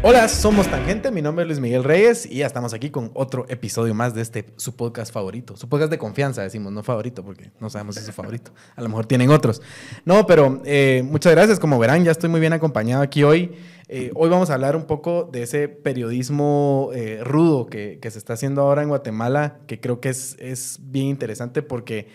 Hola, somos Tangente, mi nombre es Luis Miguel Reyes y ya estamos aquí con otro episodio más de este, su podcast favorito. Su podcast de confianza, decimos, no favorito, porque no sabemos si es su favorito. A lo mejor tienen otros. No, pero eh, muchas gracias. Como verán, ya estoy muy bien acompañado aquí hoy. Eh, hoy vamos a hablar un poco de ese periodismo eh, rudo que, que, se está haciendo ahora en Guatemala, que creo que es, es bien interesante porque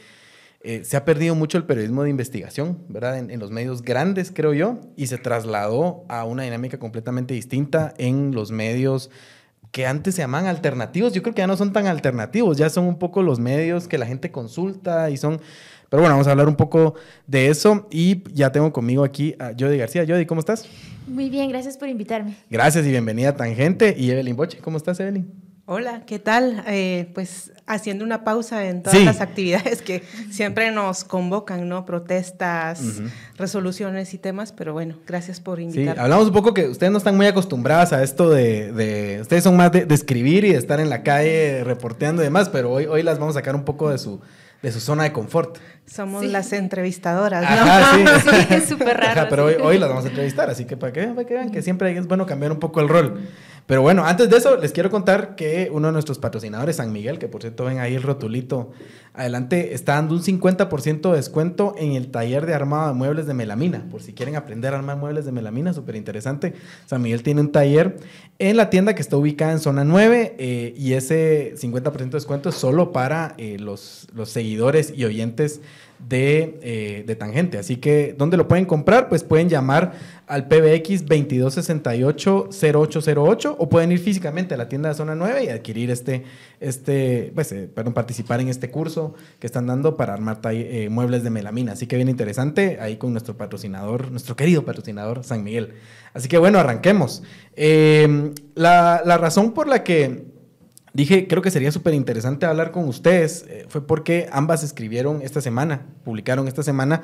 eh, se ha perdido mucho el periodismo de investigación, ¿verdad? En, los medios grandes, creo yo, y se trasladó a una dinámica completamente distinta en los medios que antes se llamaban alternativos. Yo creo que ya no son tan alternativos, ya son un poco los medios que la gente consulta y son... Pero bueno, vamos a hablar un poco de eso y ya tengo conmigo aquí a Jody García. Jody, ¿cómo estás? Muy bien, gracias por invitarme. Gracias y bienvenida a Tangente. Y Evelyn Boche, ¿cómo estás, Evelyn? Hola, ¿qué tal? Eh, pues haciendo una pausa en todas las actividades que siempre nos convocan, ¿no? Protestas, resoluciones y temas, pero bueno, gracias por invitarme. Sí, hablamos un poco que ustedes no están muy acostumbradas a esto de, ustedes son más de, escribir y de estar en la calle reporteando y demás, pero hoy, hoy las vamos a sacar un poco de su, de su zona de confort. Somos las entrevistadoras, ¿no? Ajá, sí. sí, es súper raro. pero hoy, hoy, las vamos a entrevistar, así que para que, para que vean que siempre es bueno cambiar un poco el rol. Pero bueno, antes de eso, les quiero contar que uno de nuestros patrocinadores, San Miguel, que por cierto ven ahí el rotulito adelante, está dando un 50% de descuento en el taller de armado de muebles de melamina. Por si quieren aprender a armar muebles de melamina, súper interesante. San Miguel tiene un taller en la tienda que está ubicada en zona 9 eh, y ese 50% de descuento es solo para eh, los, los seguidores y oyentes de, eh, de, Tangente. Así que, ¿dónde lo pueden comprar? Pues pueden llamar al PBX 2268-0808 o pueden ir físicamente a la tienda de Zona 9 y adquirir este, este pues, eh, perdón, participar en este curso que están dando para armar eh, muebles de melamina. Así que bien interesante ahí con nuestro patrocinador, nuestro querido patrocinador San Miguel. Así que bueno, arranquemos. la, la razón por la que dije, creo que sería súper interesante hablar con ustedes, eh, fue porque ambas escribieron esta semana, publicaron esta semana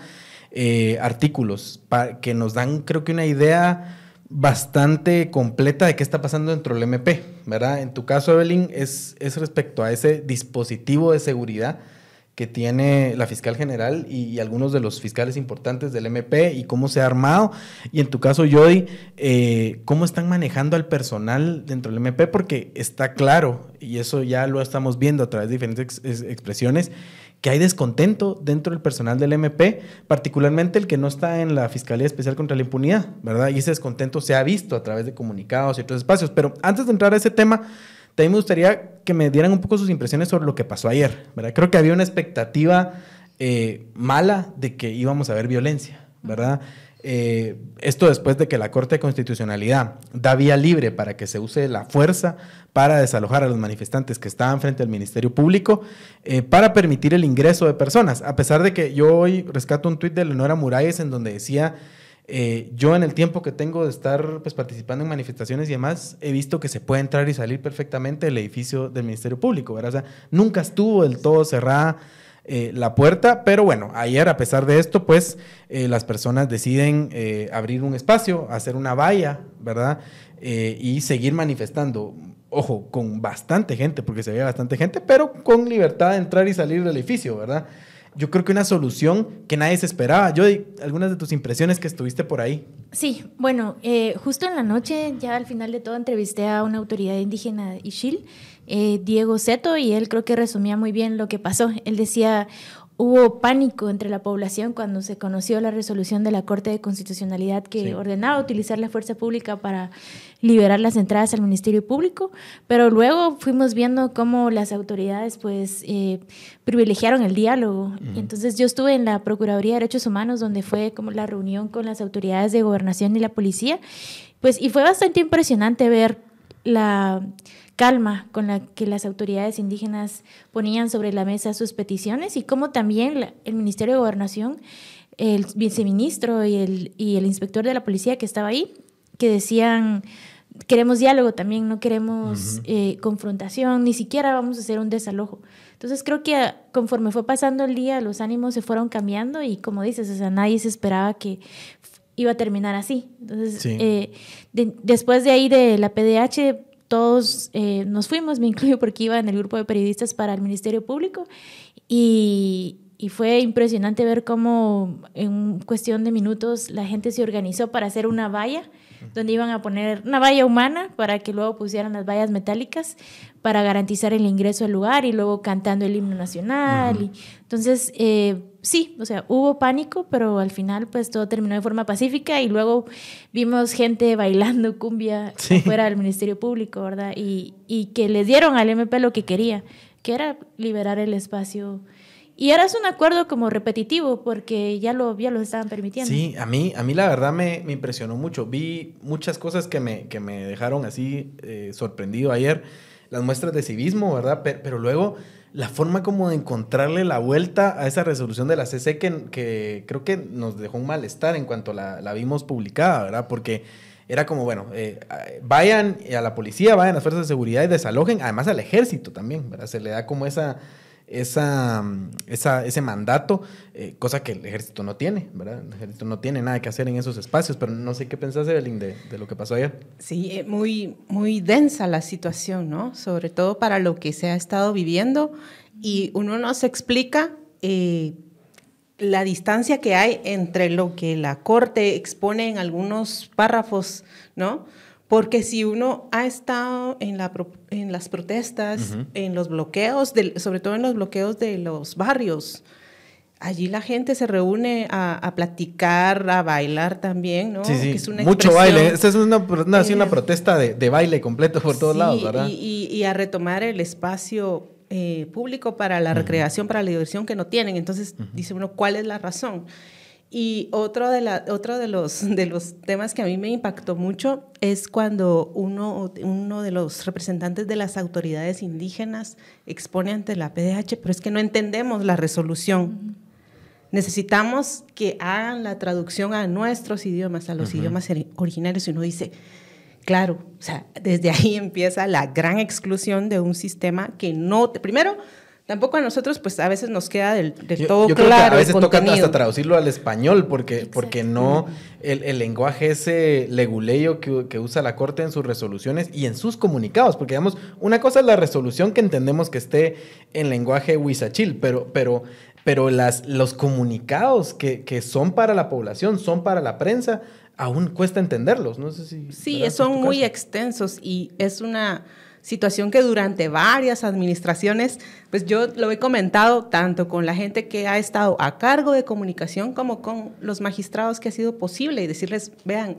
eh, artículos que nos dan, creo que una idea bastante completa de qué está pasando dentro del MP, ¿verdad? En tu caso, Evelyn, es, es respecto a ese dispositivo de seguridad que tiene la fiscal general y, algunos de los fiscales importantes del MP y cómo se ha armado. Y en tu caso, Jody, eh, ¿cómo están manejando al personal dentro del MP? Porque está claro, y eso ya lo estamos viendo a través de diferentes expresiones, que hay descontento dentro del personal del MP, particularmente el que no está en la Fiscalía Especial contra la Impunidad, ¿verdad? Y ese descontento se ha visto a través de comunicados y otros espacios. Pero antes de entrar a ese tema, también me gustaría que me dieran un poco sus impresiones sobre lo que pasó ayer. ¿verdad? Creo que había una expectativa eh, mala de que íbamos a ver violencia, ¿verdad? Eh, esto después de que la Corte de Constitucionalidad da vía libre para que se use la fuerza para desalojar a los manifestantes que estaban frente al Ministerio Público eh, para permitir el ingreso de personas. A pesar de que yo hoy rescato un tuit de Leonora Muralles en donde decía eh, yo en el tiempo que tengo de estar pues, participando en manifestaciones y demás, he visto que se puede entrar y salir perfectamente del edificio del Ministerio Público, ¿verdad? Nunca estuvo del todo cerrada eh, la puerta, pero bueno, ayer a pesar de esto, pues eh, las personas deciden abrir un espacio, hacer una valla, ¿verdad? y seguir manifestando. Ojo, con bastante gente, porque se veía bastante gente, pero con libertad de entrar y salir del edificio, ¿verdad? yo creo que una solución que nadie se esperaba. Yo, algunas de tus impresiones que estuviste por ahí. Sí, bueno, eh, justo en la noche, ya al final de todo, entrevisté a una autoridad indígena Ixil, eh, Diego Seto, y él creo que resumía muy bien lo que pasó. Él decía, Hubo pánico entre la población cuando se conoció la resolución de la Corte de Constitucionalidad que ordenaba utilizar la fuerza pública para liberar las entradas al Ministerio Público, pero luego fuimos viendo cómo las autoridades pues eh, privilegiaron el diálogo. Entonces yo estuve en la Procuraduría de Derechos Humanos donde fue como la reunión con las autoridades de gobernación y la policía, pues y fue bastante impresionante ver la calma con la que las autoridades indígenas ponían sobre la mesa sus peticiones y cómo también el Ministerio de Gobernación, el viceministro y el, y el inspector de la policía que estaba ahí, que decían, queremos diálogo también, no queremos eh, confrontación, ni siquiera vamos a hacer un desalojo. Entonces creo que conforme fue pasando el día, los ánimos se fueron cambiando y como dices, o sea, nadie se esperaba que iba a terminar así. Entonces, eh, después de ahí de la PDH, todos eh, nos fuimos, me incluyo porque iba en el grupo de periodistas para el Ministerio Público y, y fue impresionante ver cómo en cuestión de minutos la gente se organizó para hacer una valla donde iban a poner una valla humana para que luego pusieran las vallas metálicas para garantizar el ingreso al lugar y luego cantando el himno nacional. y, entonces, eh, sí, o sea, hubo pánico, pero al final pues todo terminó de forma pacífica y luego vimos gente bailando cumbia fuera del Ministerio Público, ¿verdad? Y, y que les dieron al MP lo que quería, que era liberar el espacio y ahora es un acuerdo como repetitivo porque ya lo, ya lo estaban permitiendo. Sí, a mí, a mí la verdad me, me impresionó mucho. Vi muchas cosas que me, que me dejaron así eh, sorprendido ayer. Las muestras de civismo, ¿verdad? Pero, luego la forma como de encontrarle la vuelta a esa resolución de la CC que, que creo que nos dejó un malestar en cuanto la, la vimos publicada, ¿verdad? Porque era como, bueno, eh, vayan a la policía, vayan a las fuerzas de seguridad y desalojen, además al ejército también, ¿verdad? Se le da como esa esa, esa, ese mandato, eh, cosa que el ejército no tiene, ¿verdad? El ejército no tiene nada que hacer en esos espacios, pero no sé qué pensás, Evelyn, de, de lo que pasó ayer. Sí, eh, muy, muy densa la situación, ¿no? Sobre todo para lo que se ha estado viviendo y uno nos explica eh, la distancia que hay entre lo que la Corte expone en algunos párrafos, ¿no? Porque si uno ha estado en, la, en las protestas, en los bloqueos, sobre todo en los bloqueos de los barrios, allí la gente se reúne a, platicar, a bailar también, ¿no? Sí, sí. Mucho baile. Esta es una, una, una protesta de, de, baile completo por todos lados, ¿verdad? Y, y, a retomar el espacio eh, público para la recreación, para la diversión que no tienen. Entonces, dice uno, ¿cuál es la razón? Y otro, de, la, otro de, los, de los temas que a mí me impactó mucho es cuando uno, uno de los representantes de las autoridades indígenas expone ante la PDH, pero es que no entendemos la resolución. Necesitamos que hagan la traducción a nuestros idiomas, a los idiomas originarios, y uno dice, claro, o sea, desde ahí empieza la gran exclusión de un sistema que no, primero, Tampoco a nosotros, pues a veces nos queda del, todo yo claro. Creo que a veces toca hasta traducirlo al español, porque, porque no, el, el, lenguaje ese leguleyo que, que, usa la Corte en sus resoluciones y en sus comunicados, porque digamos, una cosa es la resolución que entendemos que esté en lenguaje huizachil, pero, pero, pero las, los comunicados que, que son para la población, son para la prensa, aún cuesta entenderlos. No sé si. Sí, son muy extensos y es una situación que durante varias administraciones, pues yo lo he comentado tanto con la gente que ha estado a cargo de comunicación como con los magistrados que ha sido posible y decirles, vean,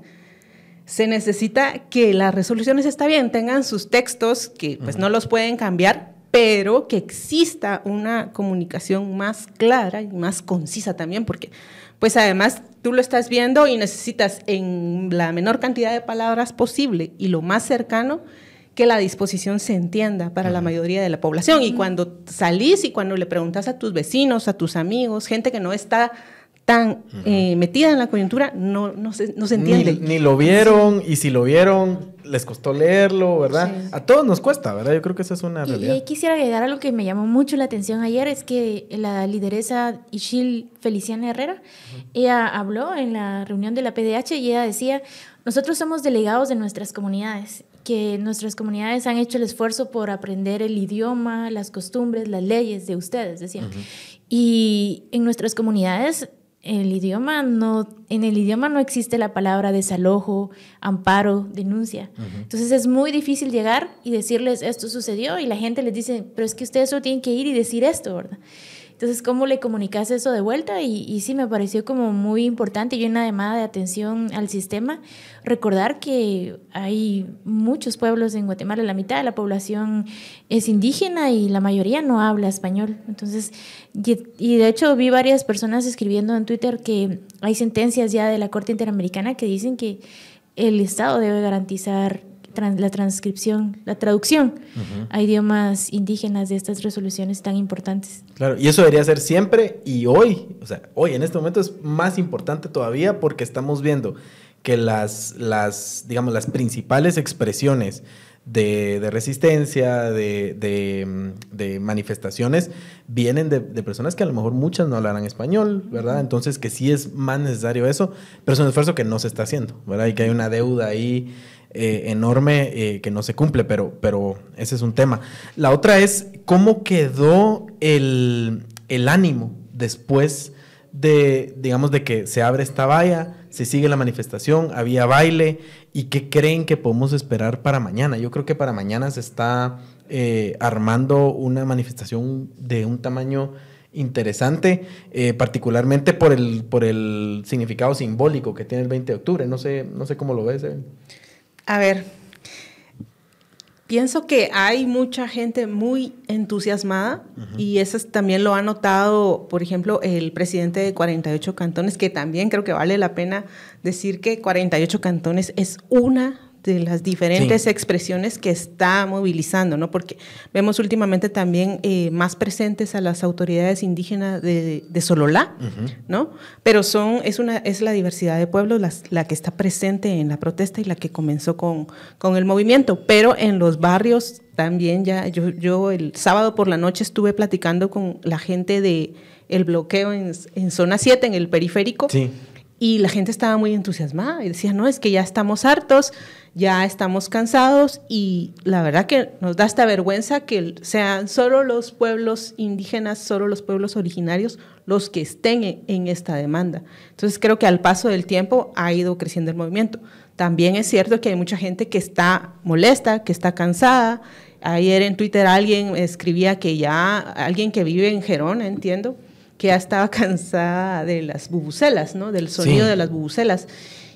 se necesita que las resoluciones está bien, tengan sus textos que pues no los pueden cambiar, pero que exista una comunicación más clara y más concisa también, porque pues además tú lo estás viendo y necesitas en la menor cantidad de palabras posible y lo más cercano que la disposición se entienda para la mayoría de la población. Y cuando salís y cuando le preguntas a tus vecinos, a tus amigos, gente que no está tan eh, metida en la coyuntura, no, no, se, no se entiende. Ni, lo vieron, y si lo vieron, les costó leerlo, ¿verdad? A todos nos cuesta, ¿verdad? Yo creo que esa es una realidad. Y, quisiera agregar algo que me llamó mucho la atención ayer, es que la lideresa Ishil Feliciana Herrera, ella habló en la reunión de la PDH y ella decía, nosotros somos delegados de nuestras comunidades que nuestras comunidades han hecho el esfuerzo por aprender el idioma, las costumbres, las leyes de ustedes, decían. Y en nuestras comunidades el idioma no, en el idioma no existe la palabra desalojo, amparo, denuncia. Entonces es muy difícil llegar y decirles esto sucedió y la gente les dice, pero es que ustedes solo tienen que ir y decir esto, ¿verdad? Entonces, ¿cómo le comunicas eso de vuelta? Y, y, sí, me pareció como muy importante y una llamada de atención al sistema. Recordar que hay muchos pueblos en Guatemala, la mitad de la población es indígena y la mayoría no habla español. Entonces, y, de hecho vi varias personas escribiendo en Twitter que hay sentencias ya de la Corte Interamericana que dicen que el Estado debe garantizar la transcripción, la traducción a idiomas indígenas de estas resoluciones tan importantes. Claro, y eso debería ser siempre y hoy, o sea, hoy en este momento es más importante todavía porque estamos viendo que las, las digamos, las principales expresiones de, resistencia, de, manifestaciones, vienen de, personas que a lo mejor muchas no hablarán español, ¿verdad? Entonces que sí es más necesario eso, pero es un esfuerzo que no se está haciendo, ¿verdad? Y que hay una deuda ahí eh, enorme eh, que no se cumple, pero, pero ese es un tema. La otra es cómo quedó el, ánimo después de, digamos, de que se abre esta valla, se sigue la manifestación, había baile y qué creen que podemos esperar para mañana. Yo creo que para mañana se está eh, armando una manifestación de un tamaño interesante, particularmente por el, por el significado simbólico que tiene el 20 de octubre. No sé, no sé cómo lo ves. A ver, Pienso que hay mucha gente muy entusiasmada y eso también lo ha notado, por ejemplo, el presidente de 48 cantones, que también creo que vale la pena decir que 48 cantones es una de las diferentes expresiones que está movilizando, ¿no? Porque vemos últimamente también eh, más presentes a las autoridades indígenas de, Sololá, ¿no? Pero son, es, una, es la diversidad de pueblos la que está presente en la protesta y la que comenzó con, con el movimiento. Pero en los barrios también ya, yo, yo el sábado por la noche estuve platicando con la gente de el bloqueo en, en zona 7, en el periférico. Sí. Y la gente estaba muy entusiasmada y decía, no, es que ya estamos hartos, ya estamos cansados y la verdad que nos da esta vergüenza que sean solo los pueblos indígenas, solo los pueblos originarios los que estén en, esta demanda. Entonces creo que al paso del tiempo ha ido creciendo el movimiento. También es cierto que hay mucha gente que está molesta, que está cansada. Ayer en Twitter alguien escribía que ya, alguien que vive en Gerona, entiendo, que ya estaba cansada de las bubucelas, ¿no? Del sonido de las bubucelas.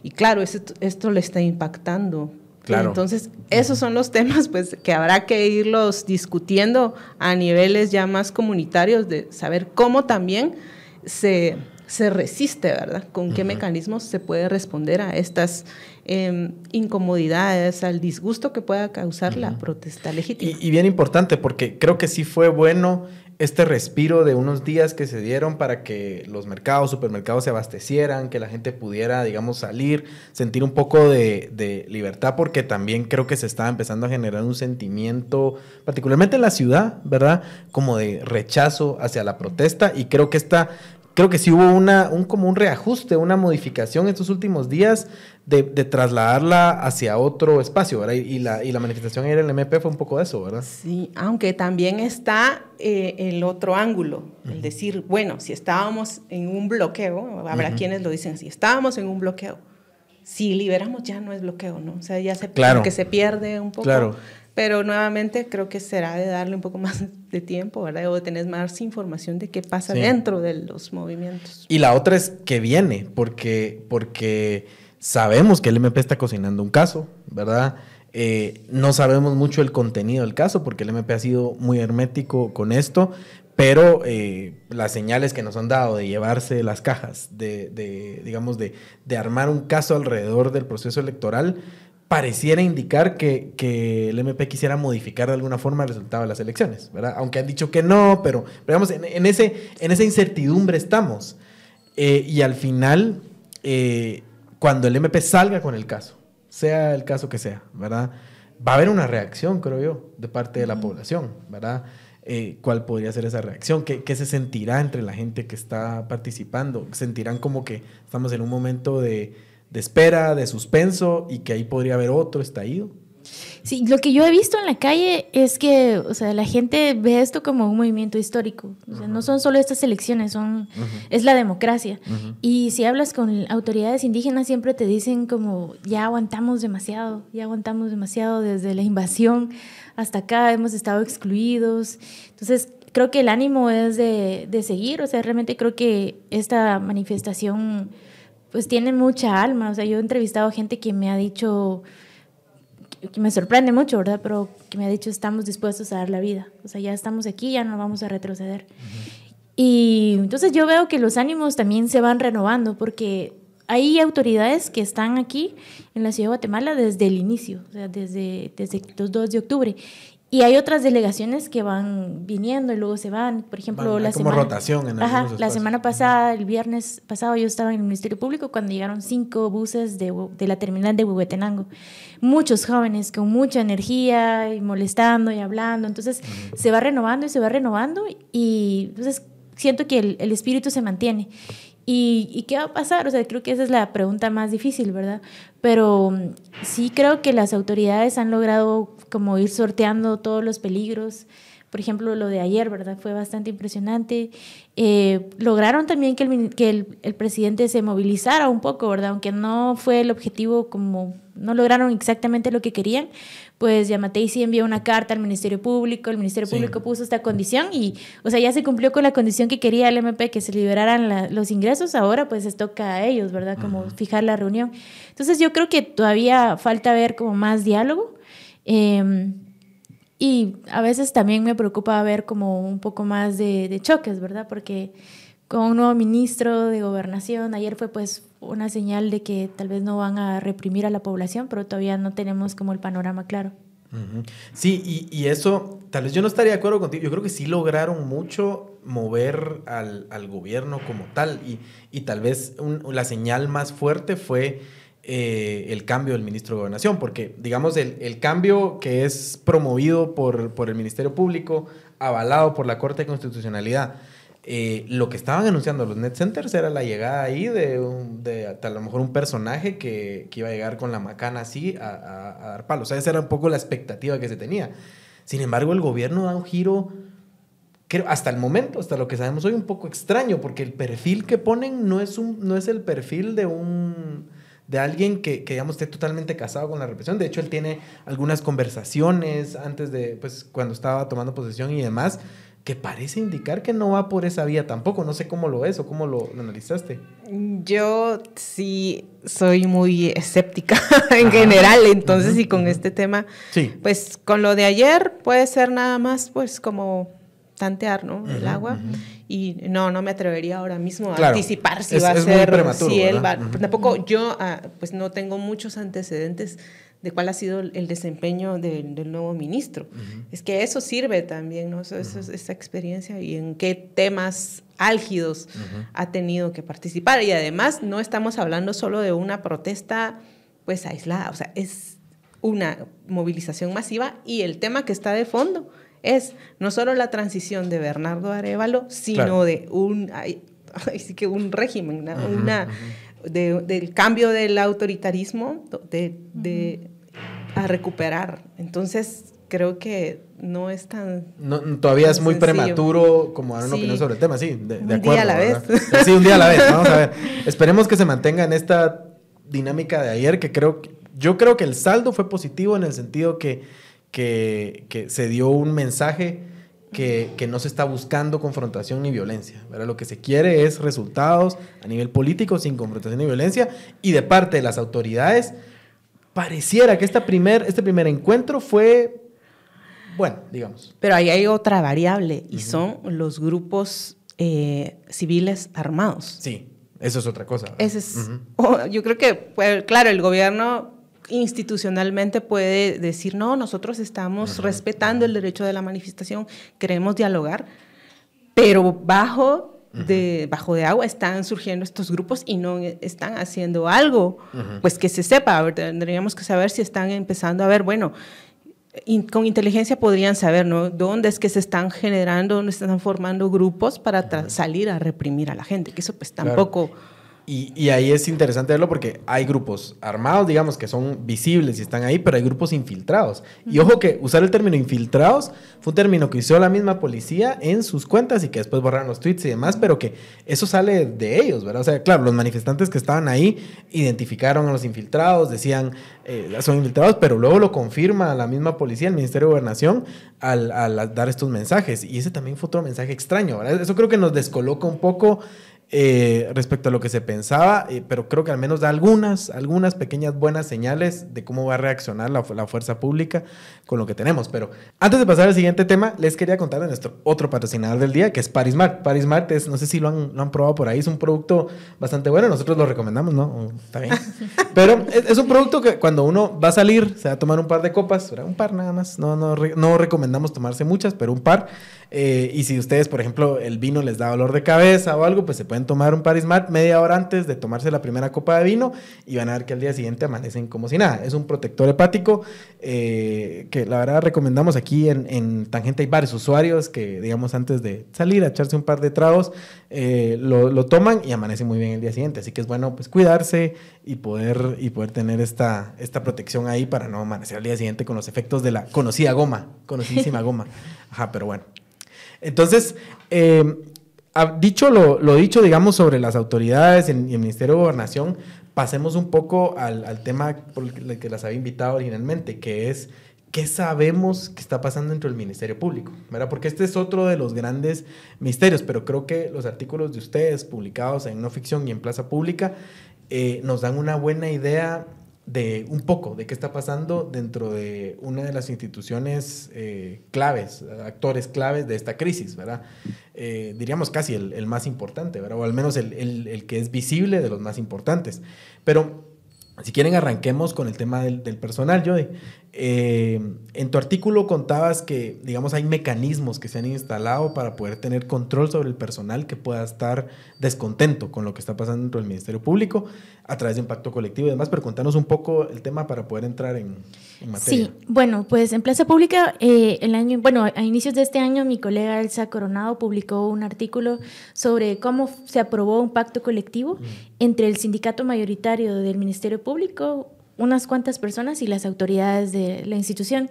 Y claro, esto, esto le está impactando. Claro. Entonces, esos son los temas pues, que habrá que irlos discutiendo a niveles ya más comunitarios, de saber cómo también se, se resiste, ¿verdad? Con qué mecanismos se puede responder a estas em, incomodidades, al disgusto que pueda causar la protesta legítima. y, bien importante, porque creo que sí fue bueno este respiro de unos días que se dieron para que los mercados, supermercados se abastecieran, que la gente pudiera, digamos, salir, sentir un poco de, libertad, porque también creo que se estaba empezando a generar un sentimiento, particularmente en la ciudad, ¿verdad? Como de rechazo hacia la protesta y creo que esta creo que sí hubo una, un, como un reajuste, una modificación estos últimos días de, trasladarla hacia otro espacio, ¿verdad? Y, la, y la manifestación ayer en el MP fue un poco de eso, ¿verdad? Sí, aunque también está eh, el otro ángulo, el decir, bueno, si estábamos en un bloqueo, habrá quienes lo dicen así, estábamos en un bloqueo, si liberamos ya no es bloqueo, ¿no? O sea, ya se, claro. que se pierde un poco. Claro. Pero nuevamente creo que será de darle un poco más de tiempo, ¿verdad? O de tener más información de qué pasa dentro de los movimientos. Y la otra es que viene, porque, porque sabemos que el MP está cocinando un caso, ¿verdad? Eh, no sabemos mucho el contenido del caso, porque el MP ha sido muy hermético con esto, pero eh, las señales que nos han dado de llevarse las cajas, de, de digamos, de, de armar un caso alrededor del proceso electoral, pareciera indicar que, el MP quisiera modificar de alguna forma el resultado de las elecciones, ¿verdad? Aunque han dicho que no, pero, digamos, en, ese, en esa incertidumbre estamos. Eh, y al final, eh, cuando el MP salga con el caso, sea el caso que sea, ¿verdad? Va a haber una reacción, creo yo, de parte de la población, ¿verdad? Eh, ¿Cuál podría ser esa reacción? ¿Qué, ¿Qué se sentirá entre la gente que está participando? ¿Sentirán como que estamos en un momento de de espera, de suspenso y que ahí podría haber otro estallido. Sí, lo que yo he visto en la calle es que, o sea, la gente ve esto como un movimiento histórico. O sea, no son solo estas elecciones, son, es la democracia. Y si hablas con autoridades indígenas, siempre te dicen como, ya aguantamos demasiado, ya aguantamos demasiado desde la invasión hasta acá, hemos estado excluidos. Entonces, creo que el ánimo es de, de seguir, o sea, realmente creo que esta manifestación pues tiene mucha alma. O sea, yo he entrevistado gente que me ha dicho, que me sorprende mucho, ¿verdad? Pero que me ha dicho, estamos dispuestos a dar la vida. O sea, ya estamos aquí, ya no vamos a retroceder. Y entonces yo veo que los ánimos también se van renovando porque hay autoridades que están aquí en la ciudad de Guatemala desde el inicio, o sea, desde, desde los 2 de octubre. Y hay otras delegaciones que van viniendo y luego se van. Por ejemplo, la como rotación en Ajá, la semana pasada, el viernes pasado, yo estaba en el Ministerio Público cuando llegaron cinco buses de, de la terminal de Huehuetenango. Muchos jóvenes con mucha energía y molestando y hablando. Entonces, se va renovando y se va renovando y entonces siento que el, el espíritu se mantiene. ¿Y, ¿Y, qué va a pasar? O sea, creo que esa es la pregunta más difícil, ¿verdad? Pero mm, sí creo que las autoridades han logrado como ir sorteando todos los peligros Por ejemplo, lo de ayer, ¿verdad? Fue bastante impresionante. Eh, lograron también que, el, que el, el, presidente se movilizara un poco, ¿verdad? Aunque no fue el objetivo como, no lograron exactamente lo que querían, pues Yamatei sí envió una carta al Ministerio Público, el Ministerio Público puso esta condición y, o sea, ya se cumplió con la condición que quería el MP, que se liberaran los ingresos, ahora pues les toca a ellos, ¿verdad? Como fijar la reunión. Entonces yo creo que todavía falta ver como más diálogo. Eh, y a veces también me preocupa ver como un poco más de, choques, ¿verdad? Porque con un nuevo ministro de gobernación, ayer fue pues una señal de que tal vez no van a reprimir a la población, pero todavía no tenemos como el panorama claro. Sí, y, y, eso, tal vez yo no estaría de acuerdo contigo, yo creo que sí lograron mucho mover al, al gobierno como tal, y, y tal vez la señal más fuerte fue eh, el cambio del ministro de Gobernación, porque digamos el, el cambio que es promovido por, por, el Ministerio Público, avalado por la Corte de Constitucionalidad, eh, lo que estaban anunciando los net centers era la llegada ahí de, de a lo mejor un personaje que, que, iba a llegar con la macana así a, a, a dar palos. O sea, esa era un poco la expectativa que se tenía. Sin embargo, el gobierno da un giro hasta el momento, hasta lo que sabemos hoy, un poco extraño, porque el perfil que ponen no es, un, no es el perfil de un de alguien que, que, digamos, esté totalmente casado con la represión. De hecho, él tiene algunas conversaciones antes de, pues, cuando estaba tomando posesión y demás, que parece indicar que no va por esa vía tampoco. No sé cómo lo es o cómo lo, analizaste. Yo sí soy muy escéptica en general, entonces, y con este tema, sí. pues con lo de ayer puede ser nada más, pues, como tantear, ¿no? El agua. Y no, no me atrevería ahora mismo a anticipar si va a ser, si él va. Tampoco yo, ah, pues no tengo muchos antecedentes de cuál ha sido el desempeño del nuevo ministro. Es que eso sirve también, ¿no? Eso, esa experiencia y en qué temas álgidos ha tenido que participar. Y además no estamos hablando solo de una protesta pues aislada, o sea, es una movilización masiva y el tema que está de fondo es no solo la transición de Bernardo Arevalo, sino de un, sí que un régimen, una, del cambio del autoritarismo de, a recuperar. Entonces, creo que no es tan. todavía es muy prematuro como dar una opinión sobre el tema, sí, de, un día a la vez. Sí, un día a la vez. Vamos a ver. Esperemos que se mantenga en esta dinámica de ayer, que creo yo creo que el saldo fue positivo en el sentido que que, se dio un mensaje que, no se está buscando confrontación ni violencia. Lo que se quiere es resultados a nivel político sin confrontación ni violencia. Y de parte de las autoridades, pareciera que esta primer, este primer encuentro fue bueno, digamos. Pero ahí hay otra variable y son los grupos eh, civiles armados. Sí, eso es otra cosa. Ese es, oh, yo creo que, pues, claro, el gobierno institucionalmente puede decir, no, nosotros estamos respetando el derecho de la manifestación, queremos dialogar, pero bajo de, bajo de agua están surgiendo estos grupos y no están haciendo algo, pues que se sepa, tendríamos que saber si están empezando a ver, bueno, con inteligencia podrían saber, ¿no? ¿Dónde es que se están generando, dónde se están formando grupos para salir a reprimir a la gente? Que eso pues tampoco... Y, ahí es interesante verlo porque hay grupos armados, digamos, que son visibles y están ahí, pero hay grupos infiltrados. Y ojo que usar el término infiltrados fue un término que usó la misma policía en sus cuentas y que después borraron los tweets y demás, pero que eso sale de ellos, ¿verdad? O sea, claro, los manifestantes que estaban ahí identificaron a los infiltrados, decían, eh, son infiltrados, pero luego lo confirma la misma policía, el Ministerio de Gobernación, al, al dar estos mensajes. Y ese también fue otro mensaje extraño, ¿verdad? Eso creo que nos descoloca un poco eh, respecto a lo que se pensaba, eh, pero creo que al menos da algunas, algunas pequeñas buenas señales de cómo va a reaccionar la, la, fuerza pública con lo que tenemos. Pero antes de pasar al siguiente tema, les quería contar de nuestro otro patrocinador del día, que es Parismart. Parismart es, no sé si lo han, lo han probado por ahí, es un producto bastante bueno, nosotros lo recomendamos, ¿no? Está bien. Pero es, un producto que cuando uno va a salir, se va a tomar un par de copas, un par nada más, no, no, no recomendamos tomarse muchas, pero un par. Eh, y si ustedes, por ejemplo, el vino les da dolor de cabeza o algo, pues se puede pueden tomar un Paris Mat media hora antes de tomarse la primera copa de vino y van a ver que al día siguiente amanecen como si nada. Es un protector hepático eh, que la verdad recomendamos aquí en, en, Tangente. Hay varios usuarios que, digamos, antes de salir a echarse un par de tragos, eh, lo, lo, toman y amanecen muy bien el día siguiente. Así que es bueno pues cuidarse y poder, y poder tener esta, esta protección ahí para no amanecer al día siguiente con los efectos de la conocida goma, conocidísima goma. Ajá, pero bueno. Entonces, eh, dicho lo, dicho, digamos, sobre las autoridades y el, Ministerio de Gobernación, pasemos un poco al, al, tema por el que las había invitado originalmente, que es qué sabemos que está pasando dentro del Ministerio Público, ¿verdad? Porque este es otro de los grandes misterios, pero creo que los artículos de ustedes publicados en No Ficción y en Plaza Pública eh, nos dan una buena idea de un poco de qué está pasando dentro de una de las instituciones eh, claves, actores claves de esta crisis, ¿verdad? Eh, diríamos casi el, más importante, ¿verdad? O al menos el, el, que es visible de los más importantes. Pero si quieren, arranquemos con el tema del, personal, Jody. Eh, en tu artículo contabas que, digamos, hay mecanismos que se han instalado para poder tener control sobre el personal que pueda estar descontento con lo que está pasando dentro del Ministerio Público a través de impacto colectivo y demás, pero contanos un poco el tema para poder entrar en, materia. Sí, bueno, pues en Plaza Pública, eh, el año, bueno, a inicios de este año, mi colega Elsa Coronado publicó un artículo sobre cómo se aprobó un pacto colectivo entre el sindicato mayoritario del Ministerio Público, unas cuantas personas y las autoridades de la institución.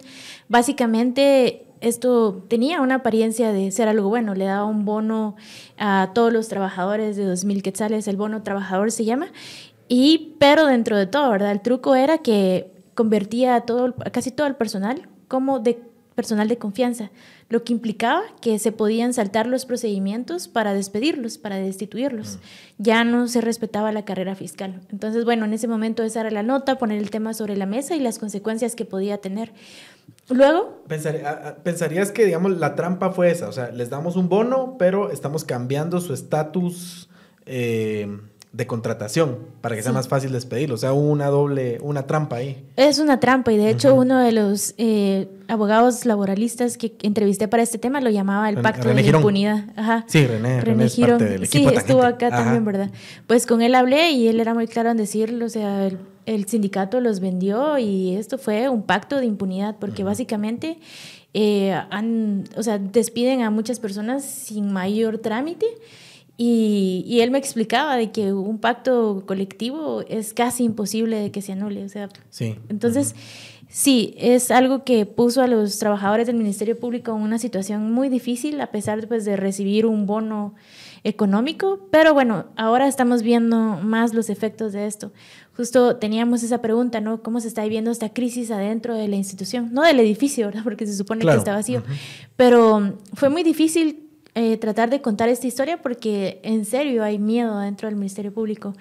Básicamente, esto tenía una apariencia de ser algo bueno, le daba un bono a todos los trabajadores de 2.000 quetzales, el bono trabajador se llama, y, pero dentro de todo, ¿verdad? El truco era que convertía a, todo, casi todo el personal como de personal de confianza, lo que implicaba que se podían saltar los procedimientos para despedirlos, para destituirlos. Ya no se respetaba la carrera fiscal. Entonces, bueno, en ese momento esa era la nota, poner el tema sobre la mesa y las consecuencias que podía tener. Luego... pensarías que, digamos, la trampa fue esa, o sea, les damos un bono, pero estamos cambiando su estatus. Eh, de contratación para que sea más fácil despedirlo. O sea, una doble, una trampa ahí. Es una trampa y de hecho uno de los eh, abogados laboralistas que entrevisté para este tema lo llamaba el pacto de la impunidad. Ajá. Sí, René, René, es parte del equipo Sí, estuvo acá también, ¿verdad? Pues con él hablé y él era muy claro en decirlo, o sea, el, sindicato los vendió y esto fue un pacto de impunidad porque básicamente... Eh, han, o sea, despiden a muchas personas sin mayor trámite y, y, él me explicaba de que un pacto colectivo es casi imposible de que se anule. O sea, sí. Entonces, sí, es algo que puso a los trabajadores del Ministerio Público en una situación muy difícil, a pesar pues, de recibir un bono económico. Pero bueno, ahora estamos viendo más los efectos de esto. Justo teníamos esa pregunta, ¿no? ¿Cómo se está viviendo esta crisis adentro de la institución? No del edificio, ¿verdad? Porque se supone que está vacío. Pero fue muy difícil eh, tratar de contar esta historia porque en serio hay miedo dentro del Ministerio Público.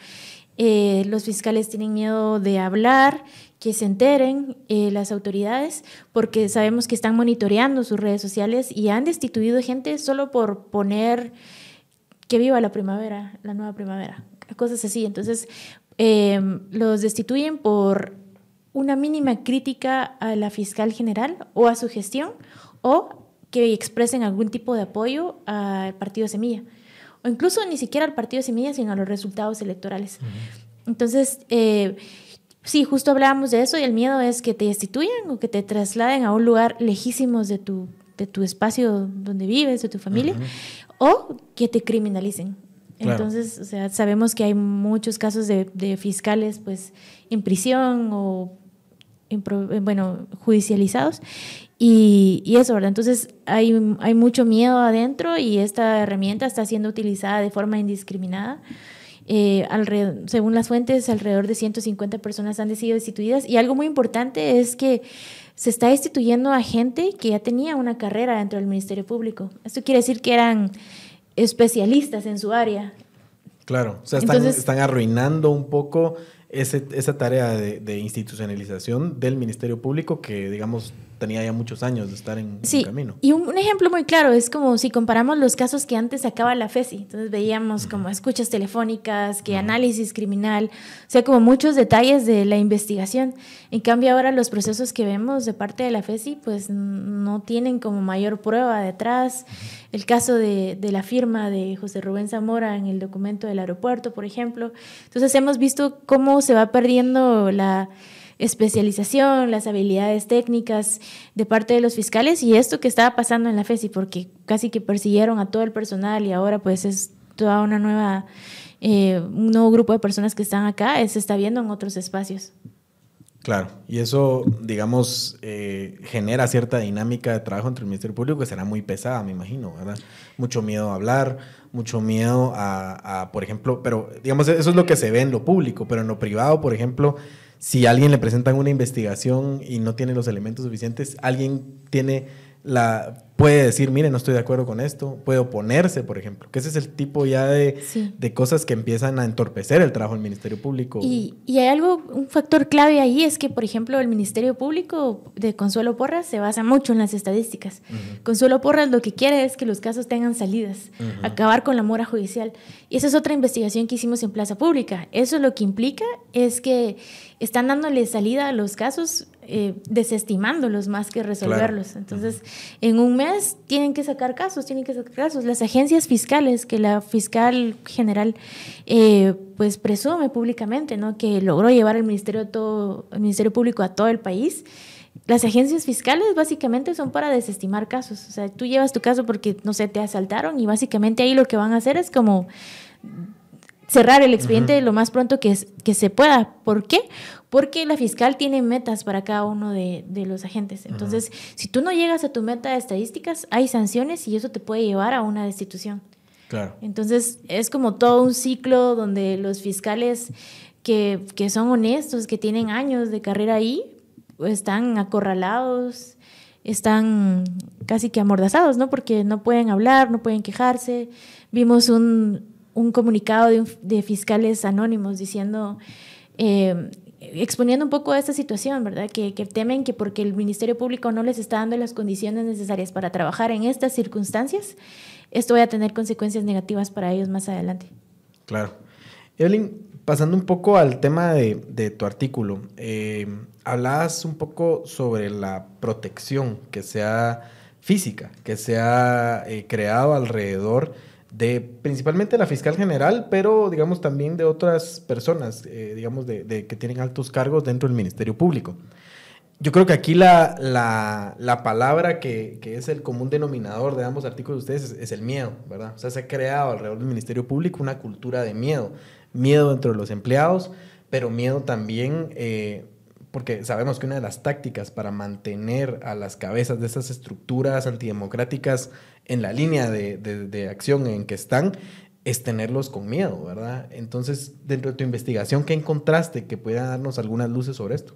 Eh, los fiscales tienen miedo de hablar, que se enteren eh, las autoridades, porque sabemos que están monitoreando sus redes sociales y han destituido gente solo por poner que viva la primavera, la nueva primavera, cosas así. Entonces, los destituyen por una mínima crítica a la fiscal general o a su gestión o que expresen algún tipo de apoyo al partido Semilla. O incluso ni siquiera al partido Semilla, sino a los resultados electorales. Entonces, eh, sí, justo hablábamos de eso y el miedo es que te destituyan o que te trasladen a un lugar lejísimos de tu, de tu espacio donde vives, de tu familia, o que te criminalicen. Entonces, o sea, sabemos que hay muchos casos de, de fiscales pues en prisión o bueno, judicializados y, eso, ¿verdad? Entonces hay, hay mucho miedo adentro y esta herramienta está siendo utilizada de forma indiscriminada. Eh, según las fuentes, alrededor de 150 personas han sido destituidas. Y algo muy importante es que se está destituyendo a gente que ya tenía una carrera dentro del Ministerio Público. Esto quiere decir que eran especialistas en su área. Claro, o sea, están, están arruinando un poco esa tarea de, institucionalización del Ministerio Público que, digamos, tenía ya muchos años de estar en sí, el camino. Y un, ejemplo muy claro es como si comparamos los casos que antes sacaba la FESI. Entonces veíamos como escuchas telefónicas, que análisis criminal, o sea, como muchos detalles de la investigación. En cambio, ahora los procesos que vemos de parte de la FESI, pues no tienen como mayor prueba detrás. El caso de, de la firma de José Rubén Zamora en el documento del aeropuerto, por ejemplo. Entonces hemos visto cómo se va perdiendo la especialización, las habilidades técnicas de parte de los fiscales y esto que estaba pasando en la FESI, porque casi que persiguieron a todo el personal y ahora pues es toda una nueva, eh, un nuevo grupo de personas que están acá, se está viendo en otros espacios. Claro, y eso, digamos, eh, genera cierta dinámica de trabajo entre el Ministerio Público que será muy pesada, me imagino, ¿verdad? Mucho miedo a hablar, mucho miedo a, por ejemplo, pero digamos, eso es lo que se ve en lo público, pero en lo privado, por ejemplo, si a alguien le presentan una investigación y no tiene los elementos suficientes, alguien tiene la puede decir, mire, no estoy de acuerdo con esto, puede oponerse, por ejemplo, que ese es el tipo ya de, de cosas que empiezan a entorpecer el trabajo del Ministerio Público. Y, y, hay algo, un factor clave ahí es que, por ejemplo, el Ministerio Público de Consuelo Porras se basa mucho en las estadísticas. Consuelo Porras lo que quiere es que los casos tengan salidas, acabar con la mora judicial. Y esa es otra investigación que hicimos en Plaza Pública. Eso lo que implica es que están dándole salida a los casos eh, desestimándolos más que resolverlos. Entonces, en un mes tienen que sacar casos, tienen que sacar casos. Las agencias fiscales, que la fiscal general eh, pues presume públicamente, ¿no? Que logró llevar el Ministerio, todo, el Ministerio Público a todo el país. Las agencias fiscales básicamente son para desestimar casos. O sea, tú llevas tu caso porque, no sé, te asaltaron y básicamente ahí lo que van a hacer es como cerrar el expediente lo más pronto que, que se pueda. ¿Por qué? Porque la fiscal tiene metas para cada uno de, los agentes. Entonces, si tú no llegas a tu meta de estadísticas, hay sanciones y eso te puede llevar a una destitución. Claro. Entonces, es como todo un ciclo donde los fiscales que, que son honestos, que tienen años de carrera ahí, están acorralados, están casi que amordazados, ¿no? Porque no pueden hablar, no pueden quejarse. Vimos un, un comunicado de, fiscales anónimos diciendo... Eh, exponiendo un poco esta situación, ¿verdad? Que, temen que porque el Ministerio Público no les está dando las condiciones necesarias para trabajar en estas circunstancias, esto va a tener consecuencias negativas para ellos más adelante. Claro. Evelyn, pasando un poco al tema de, tu artículo, eh, hablabas un poco sobre la protección que sea física, que se ha eh, creado alrededor de principalmente la fiscal general, pero digamos también de otras personas, eh, digamos, de, que tienen altos cargos dentro del Ministerio Público. Yo creo que aquí la, la, palabra que, que, es el común denominador de ambos artículos de ustedes es, el miedo, ¿verdad? O sea, se ha creado alrededor del Ministerio Público una cultura de miedo. Miedo dentro de los empleados, pero miedo también eh, porque sabemos que una de las tácticas para mantener a las cabezas de esas estructuras antidemocráticas en la línea de, acción en que están es tenerlos con miedo, ¿verdad? Entonces, dentro de tu investigación, ¿qué encontraste que pueda darnos algunas luces sobre esto?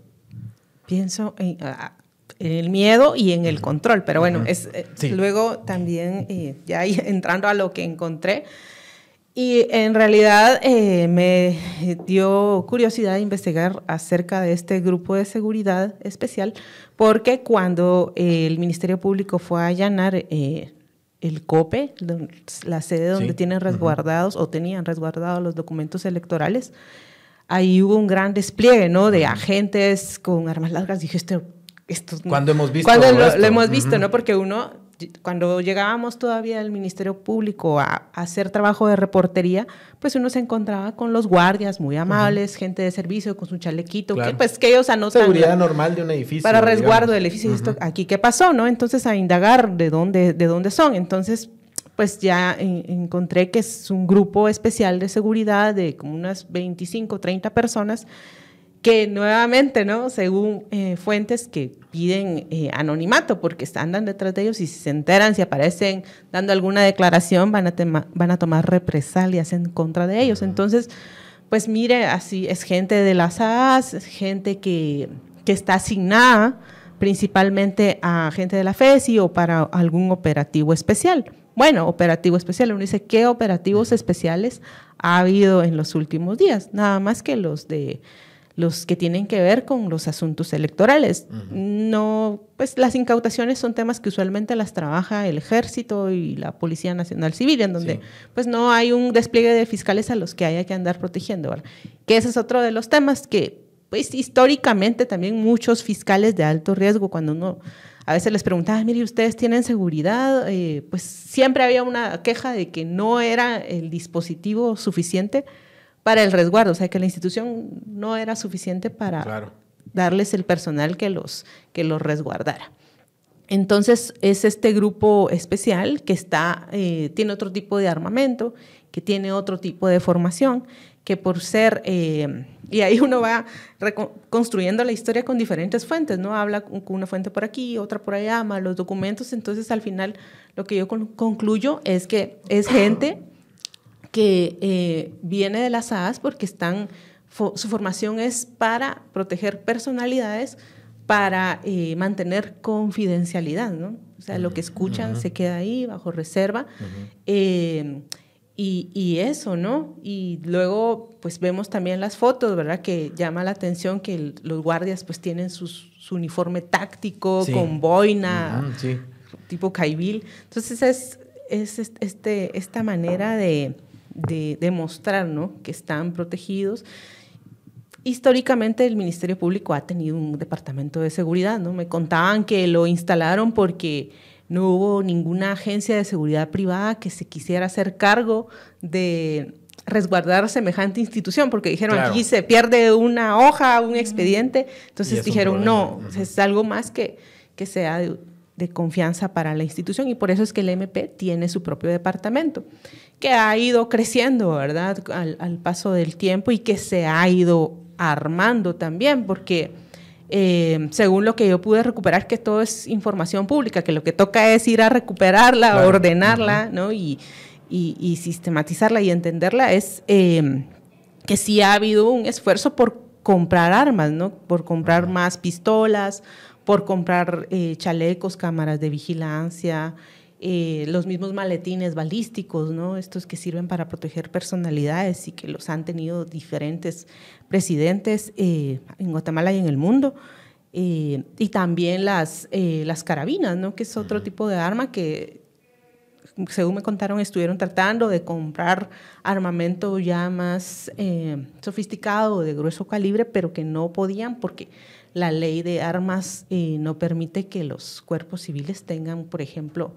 Pienso en, el miedo y en el control, pero bueno, es, eh, luego también, eh, ya entrando a lo que encontré, y en realidad eh, me dio curiosidad investigar acerca de este grupo de seguridad especial, porque cuando el Ministerio Público fue a allanar eh, el COPE, la sede donde tienen resguardados o tenían resguardados los documentos electorales, ahí hubo un gran despliegue ¿no? de agentes con armas largas. Dije, esto, esto ¿Cuándo hemos visto ¿Cuándo lo, hemos visto, ¿no? Porque uno cuando llegábamos todavía al Ministerio Público a, hacer trabajo de reportería, pues uno se encontraba con los guardias muy amables, gente de servicio con su chalequito, que pues que ellos anotan seguridad normal de un edificio para resguardo del edificio. esto, aquí qué pasó, ¿no? Entonces a indagar de dónde de dónde son. Entonces pues ya encontré que es un grupo especial de seguridad de como unas 25, 30 personas que nuevamente, ¿no? Según eh, fuentes que piden eh, anonimato porque andan detrás de ellos y si se enteran, si aparecen dando alguna declaración, van a, van a tomar represalias en contra de ellos. Entonces, pues mire, así es gente de las AAS, gente que, que está asignada principalmente a gente de la FESI o para algún operativo especial. Bueno, operativo especial, uno dice, ¿qué operativos especiales ha habido en los últimos días? Nada más que los de los que tienen que ver con los asuntos electorales. No, pues las incautaciones son temas que usualmente las trabaja el ejército y la Policía Nacional Civil, en donde pues no hay un despliegue de fiscales a los que haya que andar protegiendo, Que ese es otro de los temas que pues históricamente también muchos fiscales de alto riesgo, cuando uno a veces les preguntaba, mire, ¿ustedes tienen seguridad? Eh, pues siempre había una queja de que no era el dispositivo suficiente para el resguardo, o sea, que la institución no era suficiente para darles el personal que los, que los resguardara. Entonces es este grupo especial que está, eh, tiene otro tipo de armamento, que tiene otro tipo de formación, que por ser, eh, y ahí uno va construyendo la historia con diferentes fuentes, ¿no? Habla con una fuente por aquí, otra por allá, más los documentos, entonces al final lo que yo concluyo es que es gente que eh, viene de las SAS porque están, su formación es para proteger personalidades, para eh, mantener confidencialidad, ¿no? O sea, lo que escuchan se queda ahí bajo reserva. Eh, y, y, eso, ¿no? Y luego, pues vemos también las fotos, ¿verdad? Que llama la atención que los guardias, pues tienen su uniforme táctico con boina, tipo caibil. Entonces es, es este, esta manera de, de demostrar ¿no? que están protegidos. Históricamente el Ministerio Público ha tenido un departamento de seguridad, ¿no? Me contaban que lo instalaron porque no hubo ninguna agencia de seguridad privada que se quisiera hacer cargo de resguardar semejante institución, porque dijeron, aquí se pierde una hoja, un expediente, entonces dijeron, no, es algo más que, que sea de, de, confianza para la institución y por eso es que el MP tiene su propio departamento que ha ido creciendo, ¿verdad? Al, paso del tiempo y que se ha ido armando también, porque eh, según lo que yo pude recuperar, que todo es información pública, que lo que toca es ir a recuperarla, ordenarla, ¿no? Y, sistematizarla y entenderla, es eh, que sí ha habido un esfuerzo por comprar armas, ¿no? Por comprar más pistolas, por comprar eh, chalecos, cámaras de vigilancia, eh, los mismos maletines balísticos, ¿no? Estos que sirven para proteger personalidades y que los han tenido diferentes presidentes eh, en Guatemala y en el mundo. Eh, y también las, las carabinas, ¿no? Que es otro tipo de arma que, según me contaron, estuvieron tratando de comprar armamento ya más sofisticado, de grueso calibre, pero que no podían porque la ley de armas no permite que los cuerpos civiles tengan, por ejemplo,